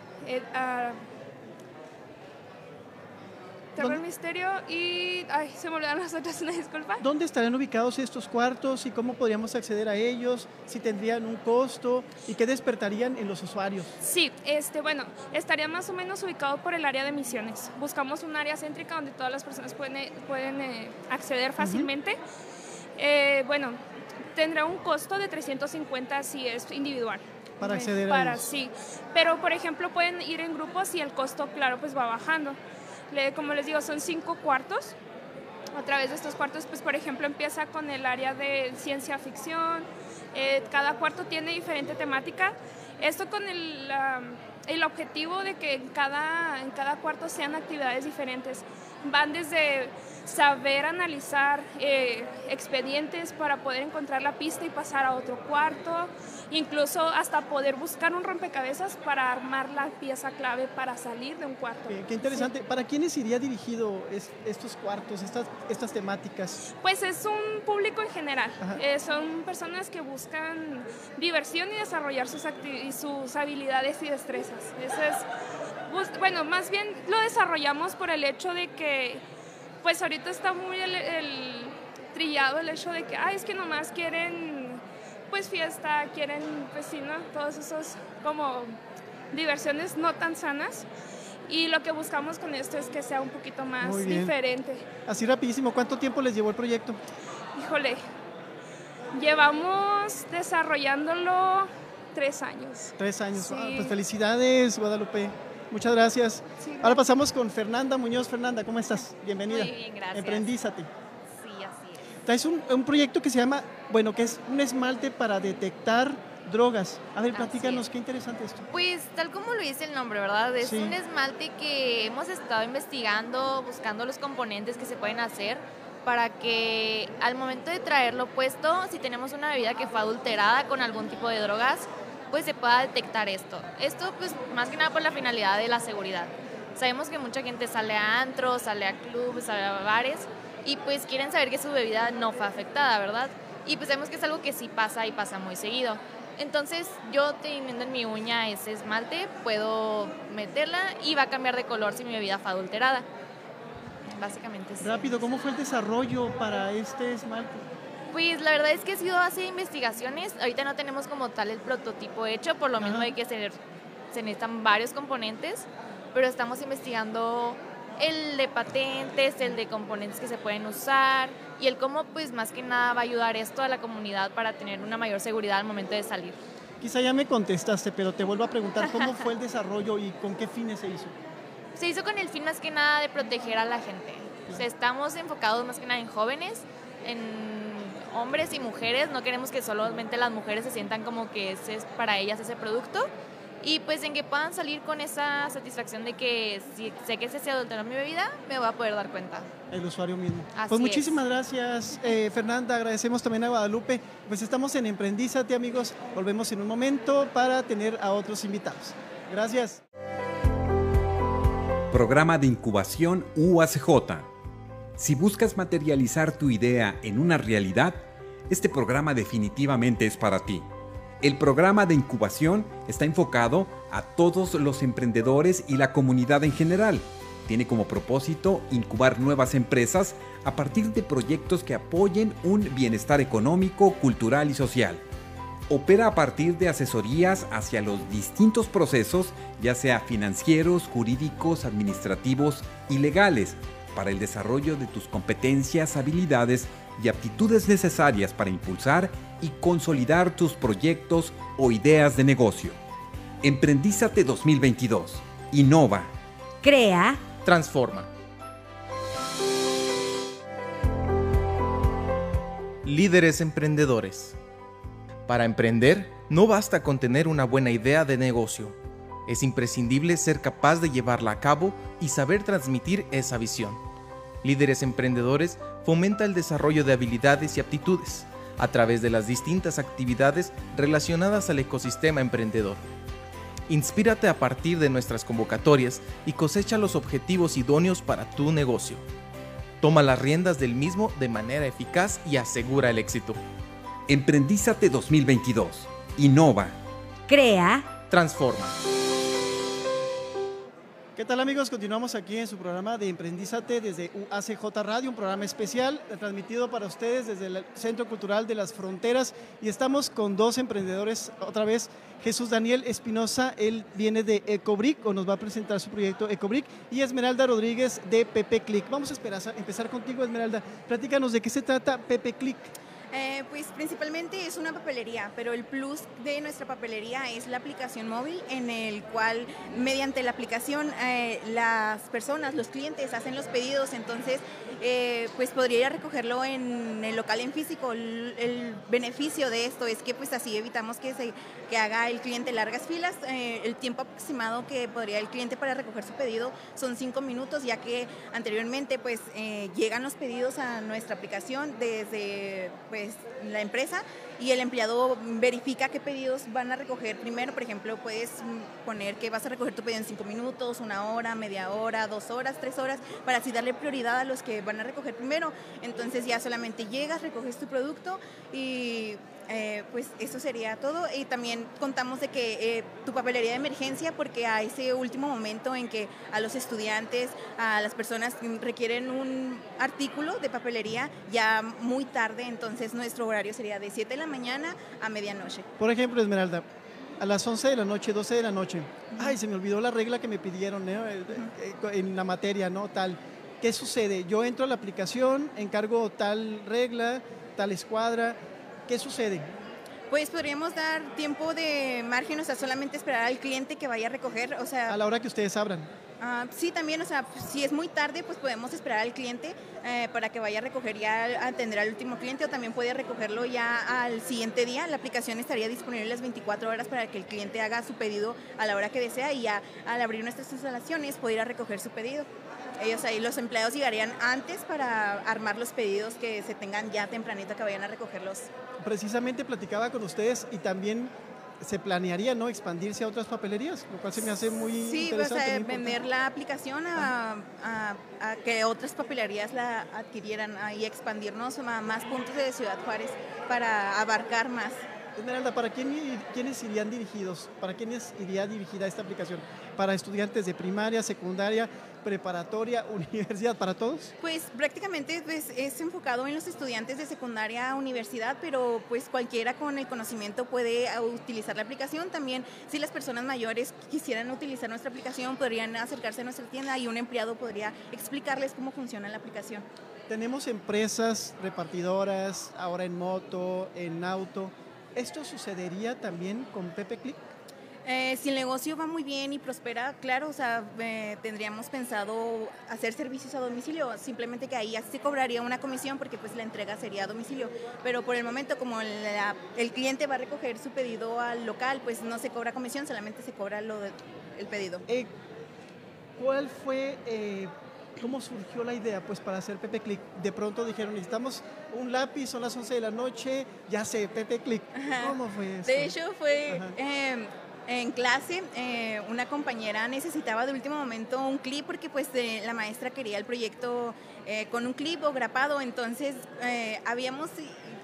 Terror Misterio y... Ay, se me olvidaron las otras, una disculpa. ¿Dónde estarían ubicados estos cuartos y cómo podríamos acceder a ellos? Si tendrían un costo y qué despertarían en los usuarios. Sí, este, bueno, estaría más o menos ubicado por el área de misiones. Buscamos un área céntrica donde todas las personas pueden, eh, pueden eh, acceder fácilmente. Eh, bueno, tendrá un costo de 350 si es individual. Para acceder a Para, ellos. sí. Pero, por ejemplo, pueden ir en grupos y el costo, claro, pues va bajando. Como les digo, son cinco cuartos. A través de estos cuartos, pues, por ejemplo, empieza con el área de ciencia ficción. Eh, cada cuarto tiene diferente temática. Esto con el, el objetivo de que en cada, en cada cuarto sean actividades diferentes. Van desde saber analizar eh, expedientes para poder encontrar la pista y pasar a otro cuarto, incluso hasta poder buscar un rompecabezas para armar la pieza clave para salir de un cuarto. Qué, qué interesante. ¿Para quiénes iría dirigido es- estos cuartos, estas, estas temáticas? Pues es un público en general. Eh, son personas que buscan diversión y desarrollar sus, sus habilidades y destrezas. Eso es, bus- bueno, más bien lo desarrollamos por el hecho de que, pues ahorita está muy el, el trillado el hecho de que, ay, es que nomás quieren, pues fiesta, quieren, pues sí, ¿no? Todos esos como diversiones no tan sanas. Y lo que buscamos con esto es que sea un poquito más diferente. Así rapidísimo, ¿cuánto tiempo les llevó el proyecto? Híjole, llevamos desarrollándolo tres años. Tres años. Sí. Ah, pues felicidades, Guadalupe. Muchas gracias. Sí. Ahora pasamos con Fernanda Muñoz. Fernanda, ¿cómo estás? Bienvenida. Muy bien, gracias. Emprendízate. Sí, así es. Traes un, un proyecto que se llama, bueno, que es un esmalte para detectar drogas. A ver, platícanos, qué interesante esto. Pues tal como lo dice el nombre, ¿verdad? Es Sí. un esmalte que hemos estado investigando, buscando los componentes que se pueden hacer para que al momento de traerlo puesto, si tenemos una bebida que fue adulterada con algún tipo de drogas, pues se pueda detectar esto. Esto pues más que nada por la finalidad de la seguridad. Sabemos que mucha gente sale a antros, sale a clubes, sale a bares y pues quieren saber que su bebida no fue afectada, ¿verdad? Y pues sabemos que es algo que sí pasa y pasa muy seguido. Entonces yo teniendo en mi uña ese esmalte puedo meterla y va a cambiar de color si mi bebida fue adulterada. Básicamente sí. Rápido, ¿cómo fue el desarrollo para este esmalte? Pues la verdad es que ha sido de investigaciones. Ahorita no tenemos como tal el prototipo hecho, por lo mismo Ajá. de que se, se necesitan varios componentes, pero estamos investigando el de patentes, el de componentes que se pueden usar y el cómo pues más que nada va a ayudar esto a la comunidad para tener una mayor seguridad al momento de salir. Quizá ya me contestaste, pero te vuelvo a preguntar cómo fue el desarrollo y con qué fines se hizo. Se hizo con el fin más que nada de proteger a la gente. O sea, estamos enfocados más que nada en jóvenes, en hombres y mujeres. No queremos que solamente las mujeres se sientan como que ese es para ellas ese producto. Y pues en que puedan salir con esa satisfacción de que si sé que ese se adulteró mi bebida, me voy a poder dar cuenta. El usuario mismo. Así pues es. muchísimas gracias, eh, Fernanda. Agradecemos también a Guadalupe. Pues estamos en Emprendízate, amigos. Volvemos en un momento para tener a otros invitados. Gracias. Programa de incubación UACJ. Si buscas materializar tu idea en una realidad, este programa definitivamente es para ti. El programa de incubación está enfocado a todos los emprendedores y la comunidad en general. Tiene como propósito incubar nuevas empresas a partir de proyectos que apoyen un bienestar económico, cultural y social. Opera a partir de asesorías hacia los distintos procesos, ya sea financieros, jurídicos, administrativos y legales, para el desarrollo de tus competencias, habilidades y aptitudes necesarias para impulsar y consolidar tus proyectos o ideas de negocio. Emprendízate 2022. Innova. Crea. Transforma. Líderes emprendedores. Para emprender, no basta con tener una buena idea de negocio. Es imprescindible ser capaz de llevarla a cabo y saber transmitir esa visión. Líderes emprendedores fomenta el desarrollo de habilidades y aptitudes a través de las distintas actividades relacionadas al ecosistema emprendedor. Inspírate a partir de nuestras convocatorias y cosecha los objetivos idóneos para tu negocio. Toma las riendas del mismo de manera eficaz y asegura el éxito. Emprendízate 2022. Innova. Crea. Transforma. ¿Qué tal amigos? Continuamos aquí en su programa de Emprendízate desde UACJ Radio, un programa especial transmitido para ustedes desde el Centro Cultural de las Fronteras y estamos con dos emprendedores, otra vez Jesús Daniel Espinosa, él viene de Ecobrick o nos va a presentar su proyecto Ecobrick y Esmeralda Rodríguez de Pepe Click. Vamos a esperar, empezar contigo Esmeralda, platícanos de qué se trata Pepe Click. Eh, pues principalmente es una papelería, pero el plus de nuestra papelería es la aplicación móvil en el cual mediante la aplicación eh, las personas, los clientes hacen los pedidos, entonces eh, pues podría ir a recogerlo en el local en físico. El, beneficio de esto es que pues así evitamos que, se, que haga el cliente largas filas. el tiempo aproximado que podría el cliente para recoger su pedido son cinco minutos, ya que anteriormente pues llegan los pedidos a nuestra aplicación desde pues, pues, la empresa y el empleado verifica qué pedidos van a recoger primero. Por ejemplo, puedes poner que vas a recoger tu pedido en cinco minutos, una hora, media hora, dos horas, tres horas, para así darle prioridad a los que van a recoger primero. Entonces ya solamente llegas, recoges tu producto y eh, pues eso sería todo. Y también contamos de que eh, tu papelería de emergencia, porque a ese último momento en que a los estudiantes, a las personas requieren un artículo de papelería ya muy tarde, entonces nuestro horario sería de 7 de la mañana a medianoche. Por ejemplo, Esmeralda, a las 11 de la noche, 12 de la noche, ay, se me olvidó la regla que me pidieron eh, en la materia, ¿no? Tal. ¿Qué sucede? Yo entro a la aplicación, encargo tal regla, tal escuadra, ¿qué sucede? Pues podríamos dar tiempo de margen, o sea, solamente esperar al cliente que vaya a recoger, o sea... A la hora que ustedes abran. Ah, sí, también, o sea, si es muy tarde, pues podemos esperar al cliente eh, para que vaya a recoger ya, a atender al último cliente o también puede recogerlo ya al siguiente día. La aplicación estaría disponible las 24 horas para que el cliente haga su pedido a la hora que desea y ya al abrir nuestras instalaciones puede ir a recoger su pedido ellos ahí, los empleados llegarían antes para armar los pedidos que se tengan ya tempranito que vayan a recogerlos. Precisamente platicaba con ustedes y también se planearía no expandirse a otras papelerías, lo cual se me hace muy sí, interesante. Sí, vender la aplicación a, que otras papelerías la adquirieran y expandirnos a más puntos de Ciudad Juárez para abarcar más. Esmeralda, ¿para quién, quiénes irían dirigidos? ¿Para quiénes iría dirigida esta aplicación? ¿Para estudiantes de primaria, secundaria, preparatoria, universidad, para todos? Pues prácticamente pues, es enfocado en los estudiantes de secundaria, universidad, pero pues cualquiera con el conocimiento puede utilizar la aplicación. También si las personas mayores quisieran utilizar nuestra aplicación, podrían acercarse a nuestra tienda y un empleado podría explicarles cómo funciona la aplicación. Tenemos empresas repartidoras, ahora en moto, en auto. ¿Esto sucedería también con Pepe Click? Eh, si el negocio va muy bien y prospera, claro, o sea, eh, tendríamos pensado hacer servicios a domicilio, simplemente que ahí se cobraría una comisión porque pues la entrega sería a domicilio, pero por el momento como el cliente va a recoger su pedido al local, pues no se cobra comisión, solamente se cobra lo el pedido. Eh, ¿Cuál fue, cómo surgió la idea pues para hacer Pepe Click? De pronto dijeron, necesitamos un lápiz, son las 11 de la noche, ya sé, Pepe Click. ¿Cómo fue eso? De hecho fue en clase eh, una compañera necesitaba de último momento un clip porque pues eh, la maestra quería el proyecto eh, con un clip o grapado, entonces habíamos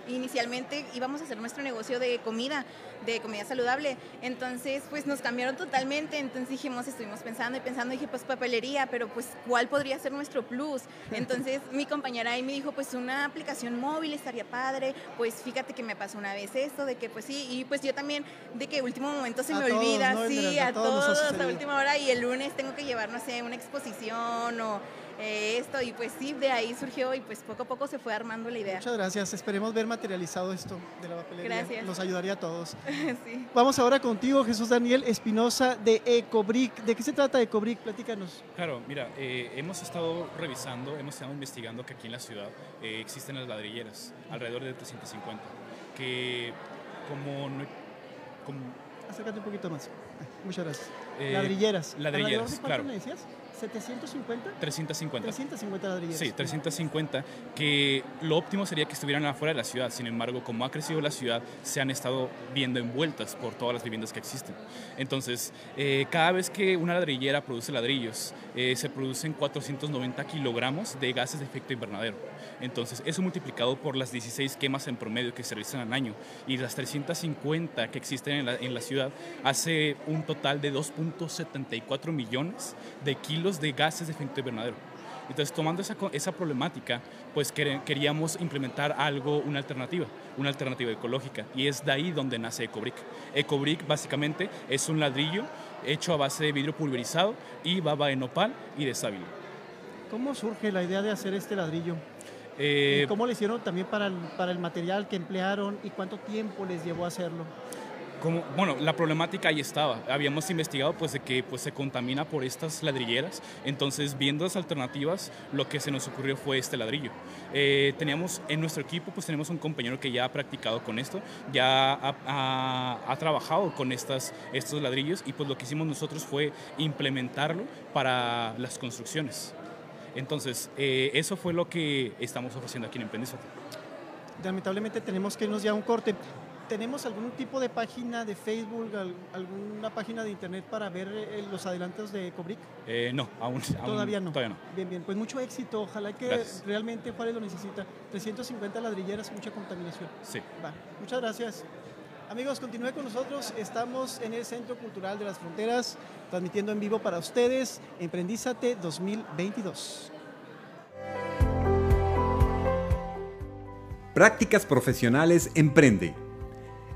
inicialmente íbamos a hacer nuestro negocio de comida, de comida saludable. Entonces, pues nos cambiaron totalmente. Entonces dijimos, estuvimos pensando y pensando, dije, pues papelería, pero pues ¿cuál podría ser nuestro plus? Entonces mi compañera ahí me dijo, pues una aplicación móvil estaría padre. Pues fíjate que me pasó una vez esto, de que pues sí, y pues yo también, de que último momento se me olvida, sí, a todos, a última hora y el lunes tengo que llevar, no sé, una exposición o eh, esto y pues sí, de ahí surgió y pues poco a poco se fue armando la idea. Muchas gracias, esperemos ver materializado esto de la papelería. Gracias. Nos ayudaría a todos. Vamos ahora contigo, Jesús Daniel Espinosa de Ecobrick. ¿De qué se trata Ecobrick? Platícanos. Claro, mira, eh, hemos estado revisando, hemos estado investigando que aquí en la ciudad eh, existen las ladrilleras, alrededor de 350, que como... como Acércate un poquito más. Muchas gracias. ladrilleras. Ladrilleras, claro. me decías? 750? 350. 350 ladrilleras. Sí, 350, que lo óptimo sería que estuvieran afuera de la ciudad. Sin embargo, como ha crecido la ciudad, se han estado viendo envueltas por todas las viviendas que existen. Entonces, eh, cada vez que una ladrillera produce ladrillos, eh, se producen 490 kilogramos de gases de efecto invernadero. Entonces, eso multiplicado por las 16 quemas en promedio que se realizan al año y las 350 que existen en la, ciudad, hace un total de 2.74 millones de kilos de gases de efecto invernadero. Entonces, tomando esa, esa problemática, pues queríamos implementar algo, una alternativa, una alternativa ecológica. Y es de ahí donde nace Ecobrick. Ecobrick básicamente es un ladrillo hecho a base de vidrio pulverizado y baba de nopal y de sábilo. ¿Cómo surge la idea de hacer este ladrillo? Eh, ¿Y cómo le hicieron también para el, para el material que emplearon y cuánto tiempo les llevó a hacerlo? como, bueno, la problemática ahí estaba. Habíamos investigado pues, de que pues, se contamina por estas ladrilleras. Entonces, viendo las alternativas, lo que se nos ocurrió fue este ladrillo. Eh, teníamos en nuestro equipo, pues tenemos un compañero que ya ha practicado con esto, ya ha, ha- ha trabajado con estas, estos ladrillos y pues lo que hicimos nosotros fue implementarlo para las construcciones. Entonces, eh, eso fue lo que estamos ofreciendo aquí en Emprendizate. Lamentablemente tenemos que irnos ya a un corte. ¿Tenemos algún tipo de página de Facebook, al- alguna página de internet para ver eh, los adelantos de Cobric? Eh, no, aún, aún- Todavía no. Todavía no. Bien, bien. Pues mucho éxito. Ojalá que Gracias. realmente Juárez lo necesita. 350 ladrilleras, mucha contaminación. Sí. Va. Muchas gracias. Amigos, continúe con nosotros. Estamos en el Centro Cultural de las Fronteras, transmitiendo en vivo para ustedes Emprendízate 2022. Prácticas profesionales Emprende.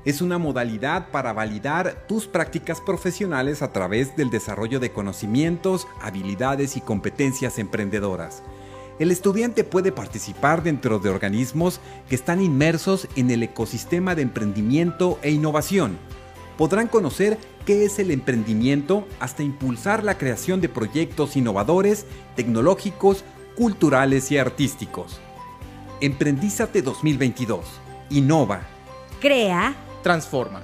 Es una modalidad para validar tus prácticas profesionales a través del desarrollo de conocimientos, habilidades y competencias emprendedoras. El estudiante puede participar dentro de organismos que están inmersos en el ecosistema de emprendimiento e innovación. Podrán conocer qué es el emprendimiento hasta impulsar la creación de proyectos innovadores, tecnológicos, culturales y artísticos. Emprendízate 2022. Innova. Crea. Transforma.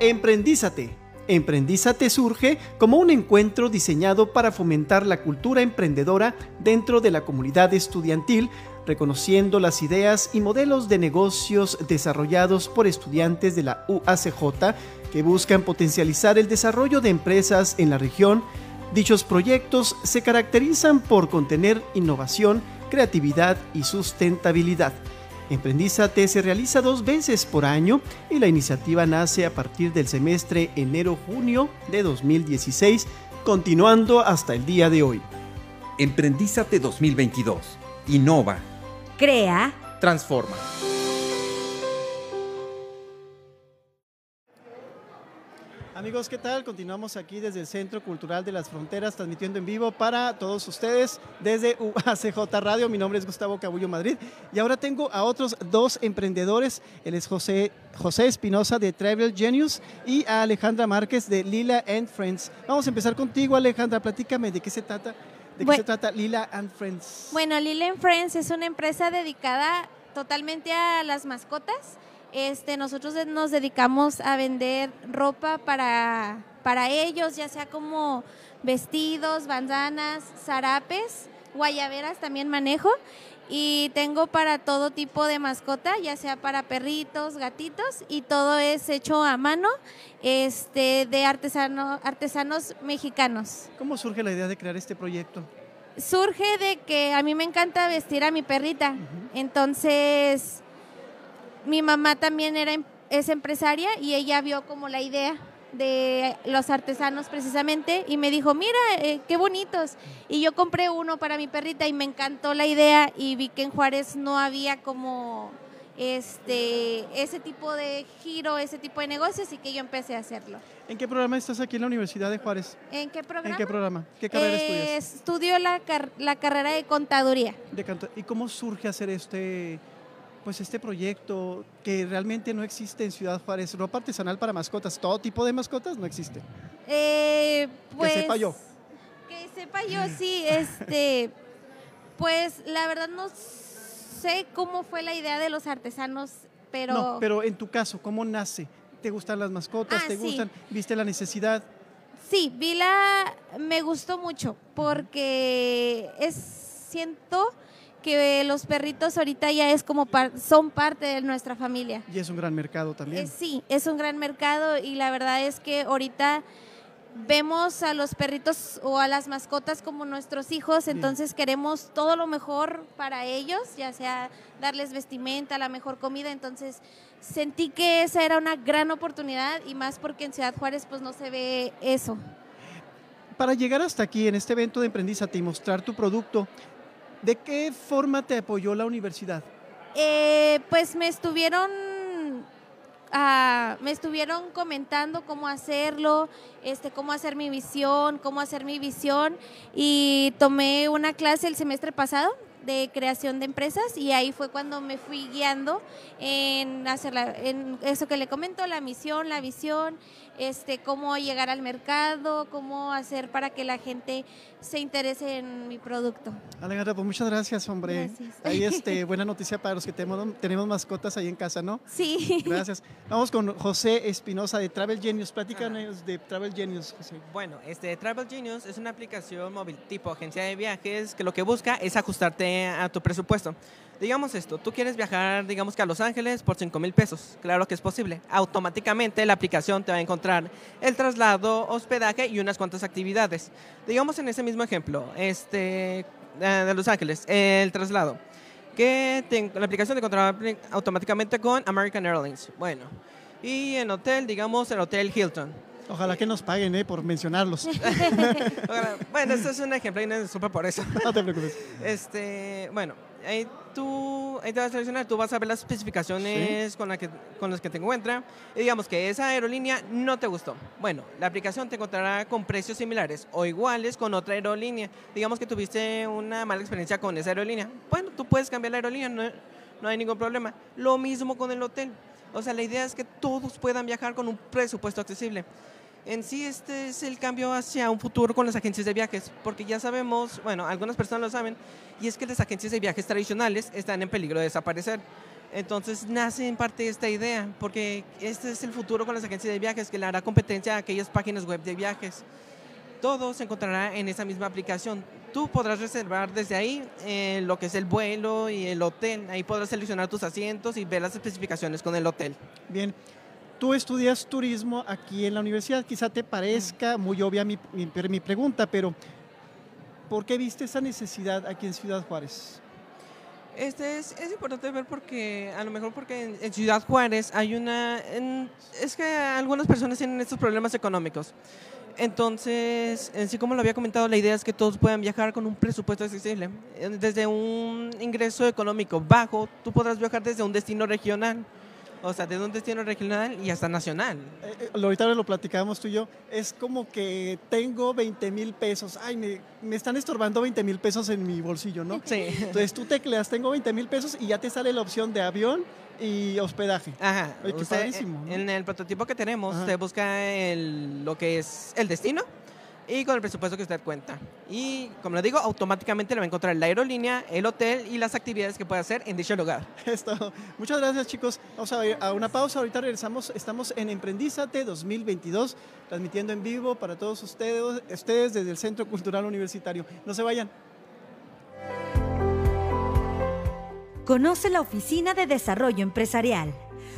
Emprendízate. Emprendízate surge como un encuentro diseñado para fomentar la cultura emprendedora dentro de la comunidad estudiantil, reconociendo las ideas y modelos de negocios desarrollados por estudiantes de la UACJ que buscan potencializar el desarrollo de empresas en la región. Dichos proyectos se caracterizan por contener innovación, creatividad y sustentabilidad. Emprendízate se realiza dos veces por año y la iniciativa nace a partir del semestre enero-junio de 2016, continuando hasta el día de hoy. Emprendízate 2022. Innova. Crea. Transforma. Amigos, ¿qué tal? Continuamos aquí desde el Centro Cultural de las Fronteras, transmitiendo en vivo para todos ustedes desde UACJ Radio. Mi nombre es Gustavo Cabullo Madrid y ahora tengo a otros dos emprendedores. Él es José José Espinosa de Travel Genius y a Alejandra Márquez de Lila and Friends. Vamos a empezar contigo, Alejandra. Platícame de qué se trata, de qué Bueno. se trata Lila and Friends. Bueno, Lily and Friends es una empresa dedicada totalmente a las mascotas. Este, nosotros nos dedicamos a vender ropa para, para ellos, ya sea como vestidos, bandanas, zarapes, guayaberas también manejo. Y tengo para todo tipo de mascota, ya sea para perritos, gatitos, y todo es hecho a mano este, de artesano, artesanos mexicanos. ¿Cómo surge la idea de crear este proyecto? surge de que a mí me encanta vestir a mi perrita. Entonces, mi mamá también era, em- es empresaria y ella vio como la idea de los artesanos precisamente y me dijo, mira, eh, qué bonitos. Y yo compré uno para mi perrita y me encantó la idea y vi que en Juárez no había como este ese tipo de giro, ese tipo de negocios y que yo empecé a hacerlo. ¿En qué programa estás aquí en la Universidad de Juárez? ¿En qué programa? ¿En qué programa? ¿Qué carrera Eh, estudias? Estudio la, car- la carrera de contaduría. De ¿Y cómo surge hacer este, pues este proyecto que realmente no existe en Ciudad Juárez? Ropa artesanal para mascotas, todo tipo de mascotas no existe. Eh, pues, que sepa yo. Que sepa yo, sí, este, pues la verdad no sé cómo fue la idea de los artesanos, pero, No, pero en tu caso, ¿cómo nace? ¿Te gustan las mascotas? Ah, ¿Te sí. gustan? ¿Viste la necesidad? Sí, vi la... me gustó mucho porque es, siento que los perritos ahorita ya es como par- son parte de nuestra familia. Y es un gran mercado también. Eh, sí, es un gran mercado y la verdad es que ahorita vemos a los perritos o a las mascotas como nuestros hijos, entonces queremos todo lo mejor para ellos, ya sea darles vestimenta, la mejor comida, entonces sentí que esa era una gran oportunidad y más porque en Ciudad Juárez pues no se ve eso. Para llegar hasta aquí en este evento de Emprendízate y mostrar tu producto, ¿de qué forma te apoyó la universidad? Eh, pues me estuvieron ah, me estuvieron comentando cómo hacerlo, este, cómo hacer mi visión, cómo hacer mi visión y tomé una clase el semestre pasado de creación de empresas y ahí fue cuando me fui guiando en hacer en eso que le comento, la misión, la visión, este, cómo llegar al mercado, cómo hacer para que la gente se interese en mi producto. Alejandra, pues muchas gracias, hombre. Gracias. Ahí este, buena noticia para los que tenemos, tenemos mascotas ahí en casa, ¿no? Sí. Gracias. Vamos con José Espinosa de Travel Genius. Platícanos de Travel Genius, José. Bueno, este Travel Genius es una aplicación móvil tipo agencia de viajes que lo que busca es ajustarte a tu presupuesto. Digamos esto, tú quieres viajar, digamos que a Los Ángeles por 5 mil pesos. Claro que es posible. Automáticamente la aplicación te va a encontrar el traslado, hospedaje y unas cuantas actividades. Digamos en ese mismo ejemplo, este, eh, de Los Ángeles, el traslado. Que te- la aplicación te encontrará automáticamente con American Airlines. Bueno, y en hotel, digamos el Hotel Hilton. Ojalá que nos paguen, ¿eh? Por mencionarlos. Bueno, esto es un ejemplo y no disculpa por eso. No te preocupes. Este, bueno, ahí tú ahí te vas a seleccionar, tú vas a ver las especificaciones con, la que, con las que te encuentra y digamos que esa aerolínea no te gustó. Bueno, la aplicación te encontrará con precios similares o iguales con otra aerolínea. Digamos que tuviste una mala experiencia con esa aerolínea. Bueno, tú puedes cambiar la aerolínea, no, no hay ningún problema. Lo mismo con el hotel. O sea, la idea es que todos puedan viajar con un presupuesto accesible. En sí, este es el cambio hacia un futuro con las agencias de viajes, porque ya sabemos, bueno, algunas personas lo saben, y es que las agencias de viajes tradicionales están en peligro de desaparecer. Entonces nace en parte esta idea, porque este es el futuro con las agencias de viajes, que le hará competencia a aquellas páginas web de viajes. Todo se encontrará en esa misma aplicación. Tú podrás reservar desde ahí eh, lo que es el vuelo y el hotel. Ahí podrás seleccionar tus asientos y ver las especificaciones con el hotel. Bien. Tú estudias turismo aquí en la universidad. Quizá te parezca muy obvia mi, mi- mi pregunta, pero ¿por qué viste esa necesidad aquí en Ciudad Juárez? Este es, es importante ver porque, a lo mejor porque en, Ciudad Juárez hay una... en- es que algunas personas tienen estos problemas económicos. Entonces, en sí como lo había comentado, la idea es que todos puedan viajar con un presupuesto accesible. Eh, Desde un ingreso económico bajo, tú podrás viajar desde un destino regional. O sea, desde un destino regional y hasta nacional. Eh, eh, ahorita lo platicábamos tú y yo. Es como que tengo 20 mil pesos. Ay, me, me están estorbando 20 mil pesos en mi bolsillo, ¿no? Sí. Entonces tú tecleas, tengo 20 mil pesos y ya te sale la opción de avión y hospedaje. Ajá. Ay, qué Usted, padrísimo, ¿no? En el prototipo que tenemos, Ajá. usted busca el- lo que es el destino y con el presupuesto que usted cuenta. Y como le digo, automáticamente le va a encontrar la aerolínea, el hotel y las actividades que puede hacer en dicho lugar. Esto. Muchas gracias, chicos. Vamos a ir a una pausa. Ahorita regresamos. Estamos en Emprendízate 2022, transmitiendo en vivo para todos ustedes, ustedes desde el Centro Cultural Universitario. No se vayan. Conoce la Oficina de Desarrollo Empresarial,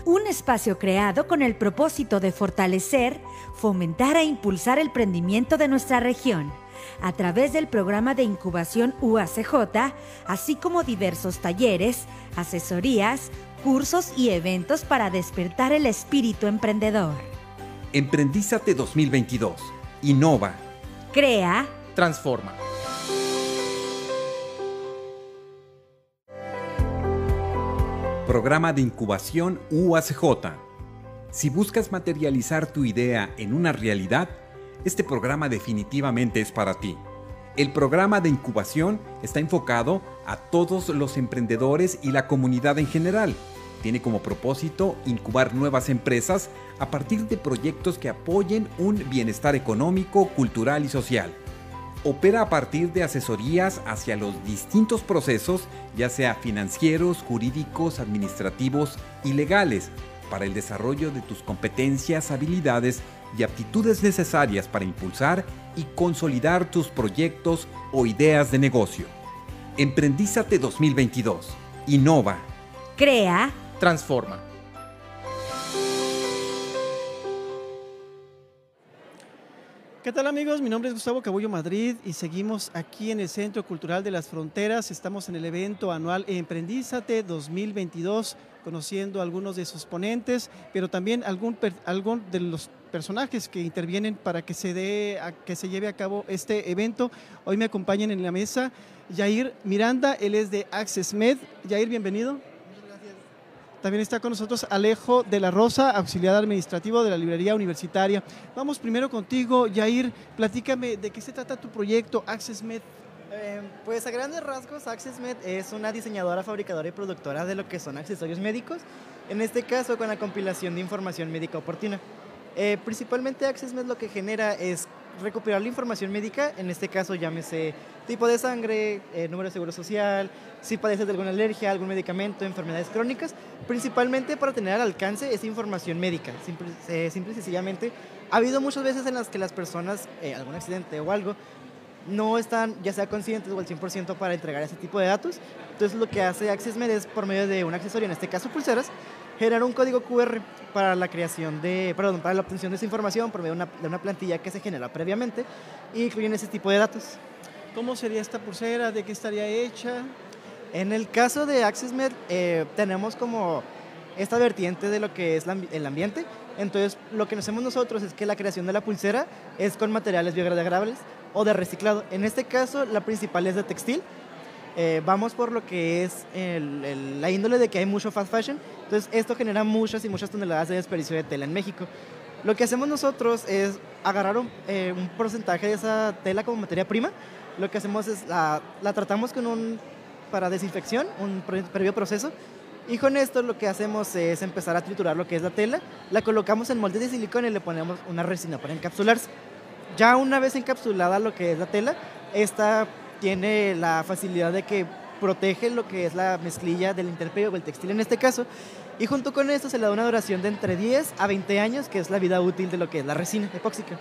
un espacio creado con el propósito de fortalecer, fomentar e impulsar el emprendimiento de nuestra región a través del programa de incubación UACJ, así como diversos talleres, asesorías, cursos y eventos para despertar el espíritu emprendedor. Emprendízate 2022. Innova. Crea, Transforma. Programa de incubación UACJ. Si buscas materializar tu idea en una realidad, este programa definitivamente es para ti. El programa de incubación está enfocado a todos los emprendedores y la comunidad en general. Tiene como propósito incubar nuevas empresas a partir de proyectos que apoyen un bienestar económico, cultural y social. Opera a partir de asesorías hacia los distintos procesos, ya sea financieros, jurídicos, administrativos y legales, para el desarrollo de tus competencias, habilidades y aptitudes necesarias para impulsar y consolidar tus proyectos o ideas de negocio. Emprendízate 2022. Innova. Crea. Transforma. ¿Qué tal amigos? Mi nombre es Gustavo Cabullo Madrid y seguimos aquí en el Centro Cultural de las Fronteras. Estamos en el evento anual Emprendízate 2022, conociendo a algunos de sus ponentes, pero también algún, algún de los personajes que intervienen para que se, dé, a, que se lleve a cabo este evento. Hoy me acompañan en la mesa Jair Miranda, él es de Access Med. Jair, bienvenido. También está con nosotros Alejo de la Rosa, auxiliar administrativo de la librería universitaria. Vamos primero contigo, Jair. Platícame de qué se trata tu proyecto AccessMed. Eh, pues a grandes rasgos, AccessMed es una diseñadora, fabricadora y productora de lo que son accesorios médicos, en este caso con la compilación de información médica oportuna. Eh, principalmente AccessMed lo que genera es recuperar la información médica, en este caso llámese tipo de sangre, eh, número de seguro social, si padeces de alguna alergia, algún medicamento, enfermedades crónicas, principalmente para tener al alcance esa información médica. Simple, eh, simple y sencillamente, ha habido muchas veces en las que las personas, eh, algún accidente o algo, no están ya sea conscientes o al 100% para entregar ese tipo de datos. Entonces lo que hace AccessMed es por medio de un accesorio, en este caso pulseras, generar un código QR para la creación de, perdón, para la obtención de esa información por medio de una, de una plantilla que se genera previamente y incluyen ese tipo de datos. ¿Cómo sería esta pulsera? ¿De qué estaría hecha? En el caso de AccessMed eh, tenemos como esta vertiente de lo que es la, el ambiente. Entonces, lo que hacemos nosotros es que la creación de la pulsera es con materiales biodegradables o de reciclado. En este caso, la principal es de textil. Eh, vamos por lo que es el, el, la índole de que hay mucho fast fashion. Entonces, esto genera muchas y muchas toneladas de desperdicio de tela en México. Lo que hacemos nosotros es agarrar un, eh, un porcentaje de esa tela como materia prima. Lo que hacemos es la, la tratamos con un para desinfección, un previo proceso. Y con esto lo que hacemos es empezar a triturar lo que es la tela, la colocamos en moldes de silicona y le ponemos una resina para encapsularse. Ya una vez encapsulada lo que es la tela, esta tiene la facilidad de que protege lo que es la mezclilla del interperio o el textil en este caso. Y junto con esto se le da una duración de entre 10 a 20 años, que es la vida útil de lo que es la resina epóxica.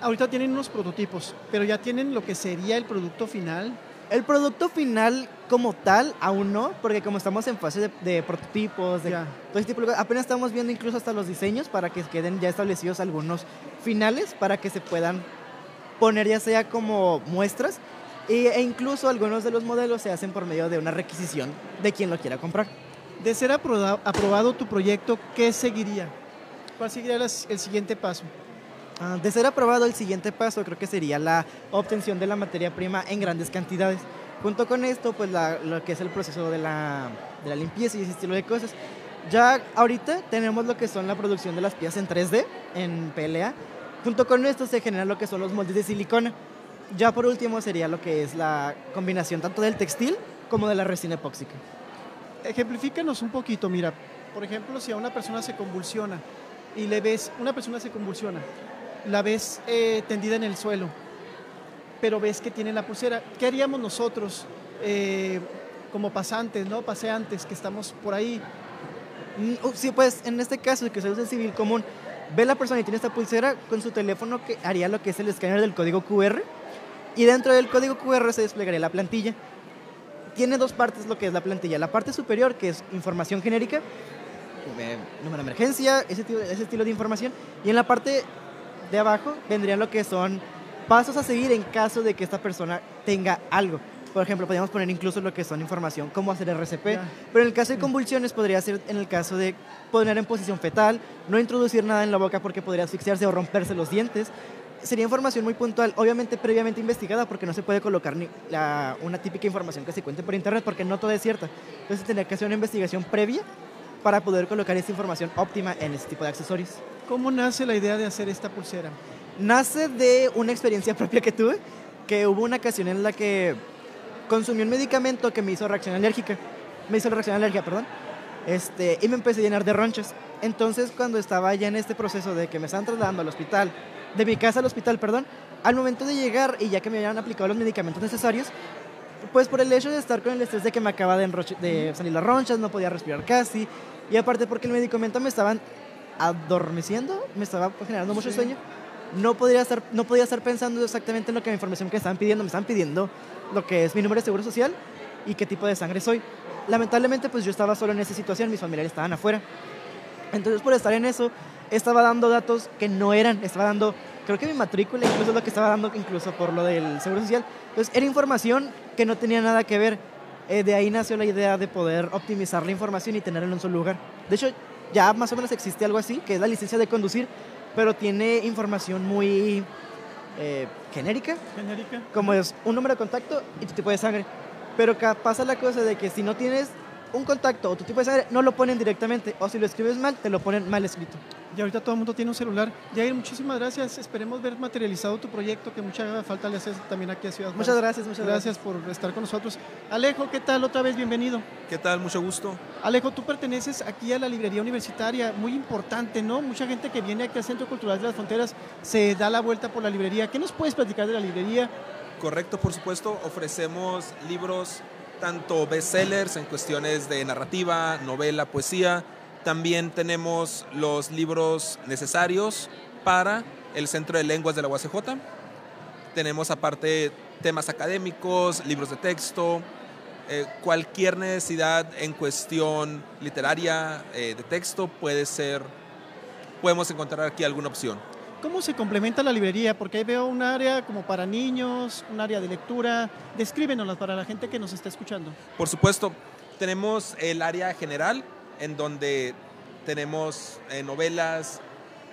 Ahorita tienen unos prototipos, pero ya tienen lo que sería el producto final. El producto final como tal aún no, porque como estamos en fase de, de prototipos, de todo ese tipo de cosas, apenas estamos viendo incluso hasta los diseños para que queden ya establecidos algunos finales para que se puedan poner ya sea como muestras e incluso algunos de los modelos se hacen por medio de una requisición de quien lo quiera comprar. De ser aproba- aprobado tu proyecto, ¿qué seguiría? ¿Cuál sería las- el siguiente paso? Ah, de ser aprobado, el siguiente paso creo que sería la obtención de la materia prima en grandes cantidades. Junto con esto, pues la- lo que es el proceso de la, de la limpieza y ese estilo de cosas. Ya ahorita tenemos lo que son la producción de las piezas en 3D, en PLA. Junto con esto se generan lo que son los moldes de silicona. Ya por último sería lo que es la combinación tanto del textil como de la resina epóxica. Ejemplifícanos un poquito, mira, por ejemplo, si a una persona se convulsiona y le ves, una persona se convulsiona, la ves eh, tendida en el suelo, pero ves que tiene la pulsera, ¿qué haríamos nosotros eh, como pasantes, no paseantes que estamos por ahí? Mm, uh, Sí, pues en este caso, que es el civil común, ve la persona y tiene esta pulsera con su teléfono que haría lo que es el escáner del código QR y dentro del código QR se desplegaría la plantilla. Tiene dos partes lo que es la plantilla. La parte superior, que es información genérica, eh, número de emergencia, ese, estilo de información. Y en la parte de abajo vendrían lo que son pasos a seguir en caso de que esta persona tenga algo. Por ejemplo, podríamos poner incluso lo que son información, cómo hacer RCP. Ya. Pero en el caso de convulsiones podría ser en el caso de poner en posición fetal, no introducir nada en la boca porque podría asfixiarse o romperse los dientes. Sería información muy puntual, obviamente previamente investigada porque no se puede colocar ni la- una típica información que se cuente por internet porque no todo es cierta. Entonces tendría que hacer una investigación previa para poder colocar esta información óptima en este tipo de accesorios. ¿Cómo nace la idea de hacer esta pulsera? Nace de una experiencia propia que tuve, que hubo una ocasión en la que consumí un medicamento que me hizo reacción alérgica, me hizo reacción alérgica, perdón, este, y me empecé a llenar de ronchas. Entonces, cuando estaba ya en este proceso de que me estaban trasladando al hospital, de mi casa al hospital, perdón, al momento de llegar y ya que me habían aplicado los medicamentos necesarios, Pues por el hecho de estar con el estrés de que me acaba de, de salir las ronchas, no podía respirar casi. Y aparte porque el medicamento me estaban adormeciendo, me estaba generando mucho Sí. sueño. No podía, estar, no podía estar pensando exactamente en lo que la información que estaban pidiendo. Me estaban pidiendo lo que es mi número de seguro social y qué tipo de sangre soy. Lamentablemente pues yo estaba solo en esa situación, mis familiares estaban afuera. Entonces por estar en eso, estaba dando datos que no eran, estaba dando, creo que mi matrícula incluso es lo que estaba dando incluso por lo del Seguro Social. Entonces era información que no tenía nada que ver. Eh, de ahí nació la idea de poder optimizar la información y tenerla en un solo lugar. De hecho, ya más o menos existe algo así, que es la licencia de conducir, pero tiene información muy eh, genérica, Genérica. como es un número de contacto y tu tipo de sangre. Pero pasa la cosa de que si no tienes un contacto o tu tipo de sangre, no lo ponen directamente. O si lo escribes mal, te lo ponen mal escrito. Y ahorita todo el mundo tiene un celular. Jair, muchísimas gracias. Esperemos ver materializado tu proyecto, que mucha falta le haces también aquí a Ciudad Muchas Juárez. gracias, muchas gracias. por estar con nosotros. Alejo, ¿qué tal? Otra vez bienvenido. ¿Qué tal? Mucho gusto. Alejo, tú perteneces aquí a la librería universitaria, muy importante, ¿no? Mucha gente que viene aquí al Centro Cultural de las Fronteras se da la vuelta por la librería. ¿Qué nos puedes platicar de la librería? Correcto, por supuesto. Ofrecemos libros tanto bestsellers en cuestiones de narrativa, novela, poesía. También tenemos los libros necesarios para el Centro de Lenguas de la UACJ. Tenemos aparte temas académicos, libros de texto, eh, cualquier necesidad en cuestión literaria, eh, de texto, puede ser, podemos encontrar aquí alguna opción. ¿Cómo se complementa la librería? Porque ahí veo un área como para niños, un área de lectura. Descríbenoslas para la gente que nos está escuchando. Por supuesto, tenemos el área general en donde tenemos eh, novelas,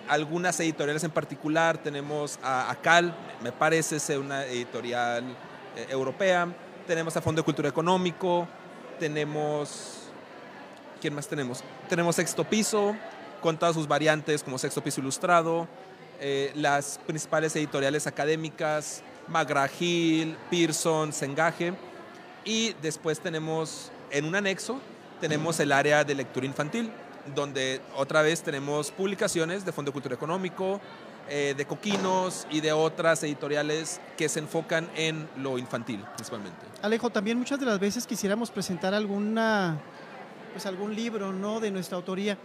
algunas editoriales en particular. Tenemos a ACAL, me parece ser una editorial eh, europea. Tenemos a Fondo de Cultura Económico. Tenemos. ¿Quién más tenemos? Tenemos Sexto Piso, con todas sus variantes, como Sexto Piso Ilustrado. eh, las principales editoriales académicas, McGraw-Hill, Pearson, Sengaje. Y después tenemos, en un anexo, tenemos el área de lectura infantil, donde otra vez tenemos publicaciones de Fondo de Cultura Económico, eh, de Coquinos y de otras editoriales que se enfocan en lo infantil principalmente. Alejo, también muchas de las veces quisiéramos presentar alguna, pues algún libro, ¿no? De nuestra autoría.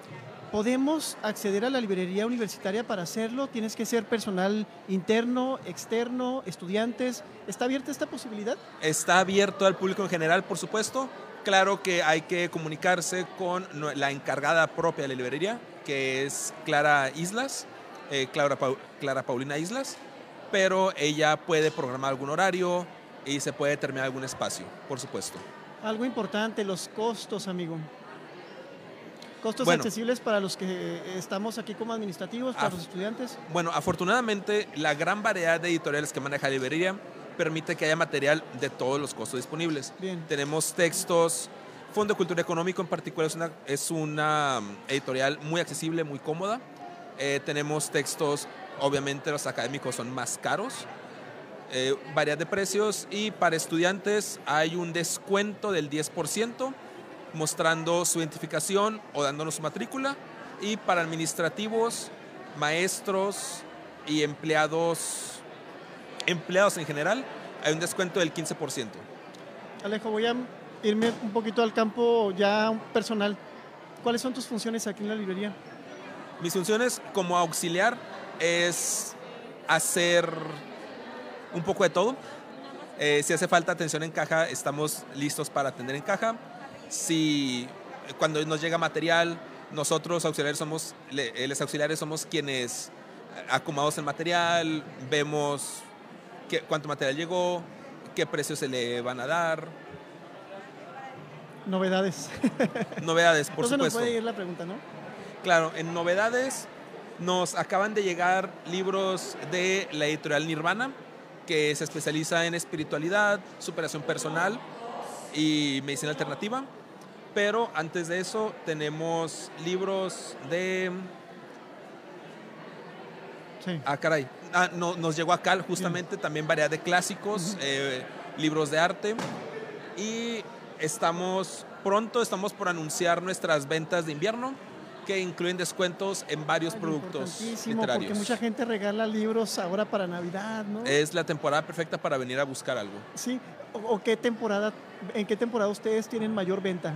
¿Podemos acceder a la librería universitaria para hacerlo? ¿Tienes que ser personal interno, externo, estudiantes? ¿Está abierta esta posibilidad? Está abierto al público en general, por supuesto. Claro que hay que comunicarse con la encargada propia de la librería, que es Clara Islas, eh, Clara, Clara Paulina Islas, pero ella puede programar algún horario y se puede determinar algún espacio, por supuesto. Algo importante, los costos, amigo. Costos Bueno. accesibles para los que estamos aquí como administrativos, para los estudiantes. Bueno, afortunadamente la gran variedad de editoriales que maneja la librería permite que haya material de todos los costos disponibles. Bien. Tenemos textos, Fondo de Cultura Económico en particular es una, es una mm, editorial muy accesible, muy cómoda. Eh, tenemos textos, obviamente los académicos son más caros, eh, variedad de precios y para estudiantes hay un descuento del 10% mostrando su identificación o dándonos su matrícula y para administrativos, maestros y empleados, empleados en general hay un descuento del 15%. Alejo, voy a irme un poquito al campo ya personal. ¿Cuáles son tus funciones aquí en la librería? Mis funciones como auxiliar es hacer un poco de todo. Eh, si hace falta atención en caja, estamos listos para atender en caja. Si cuando nos llega material, nosotros auxiliares somos, eh, los auxiliares somos quienes eh, acomodamos el material, vemos qué, cuánto material llegó, qué precios se le van a dar, Novedades. novedades, por no se nos supuesto. puede ir la pregunta, ¿no? Claro, en novedades nos acaban de llegar libros de la editorial Nirvana, que se especializa en espiritualidad, superación personal y medicina alternativa. Pero antes de eso tenemos libros de... Sí. Ah, caray. Ah, no, nos llegó acá justamente también variedad de clásicos, eh, libros de arte. Y estamos pronto, estamos por anunciar nuestras ventas de invierno, que incluyen descuentos en varios productos literarios. porque mucha gente regala libros ahora para Navidad, ¿no? Es la temporada perfecta para venir a buscar algo. Sí, o, o qué temporada, ¿en qué temporada ustedes tienen mayor venta?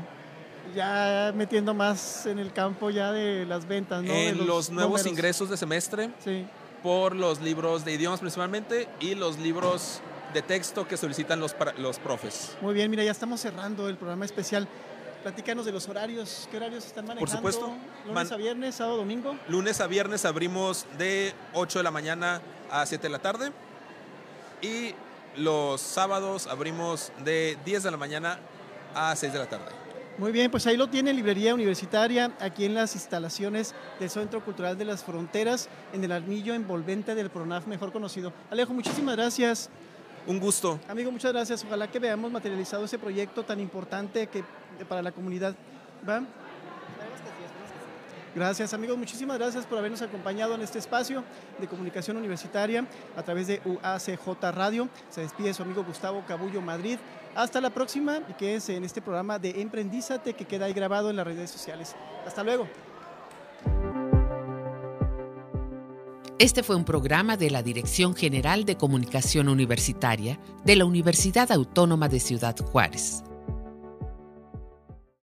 Ya metiendo más en el campo ya de las ventas, ¿no? En los, nuevos números. ingresos de semestre, Sí. por los libros de idiomas principalmente y los libros de texto que solicitan los, los profes. Muy bien, mira, ya estamos cerrando el programa especial. Platícanos de los horarios. ¿Qué horarios están manejando? supuesto. Lunes a viernes, sábado, domingo. Lunes a viernes abrimos de 8 de la mañana a 7 de la tarde y los sábados abrimos de 10 de la mañana a 6 de la tarde. Muy bien, pues ahí lo tiene Librería Universitaria, aquí en las instalaciones del Centro Cultural de las Fronteras, en el anillo envolvente del PRONAF, mejor conocido. Alejo, muchísimas gracias. Un gusto. Amigo, muchas gracias. Ojalá que veamos materializado ese proyecto tan importante que, para la comunidad. ¿Va? Gracias amigos, muchísimas gracias por habernos acompañado en este espacio de comunicación universitaria a través de UACJ Radio. Se despide su amigo Gustavo Cabullo Madrid. Hasta la próxima y quédense en este programa de Emprendízate que queda ahí grabado en las redes sociales. Hasta luego. Este fue un programa de la Dirección General de Comunicación Universitaria de la Universidad Autónoma de Ciudad Juárez.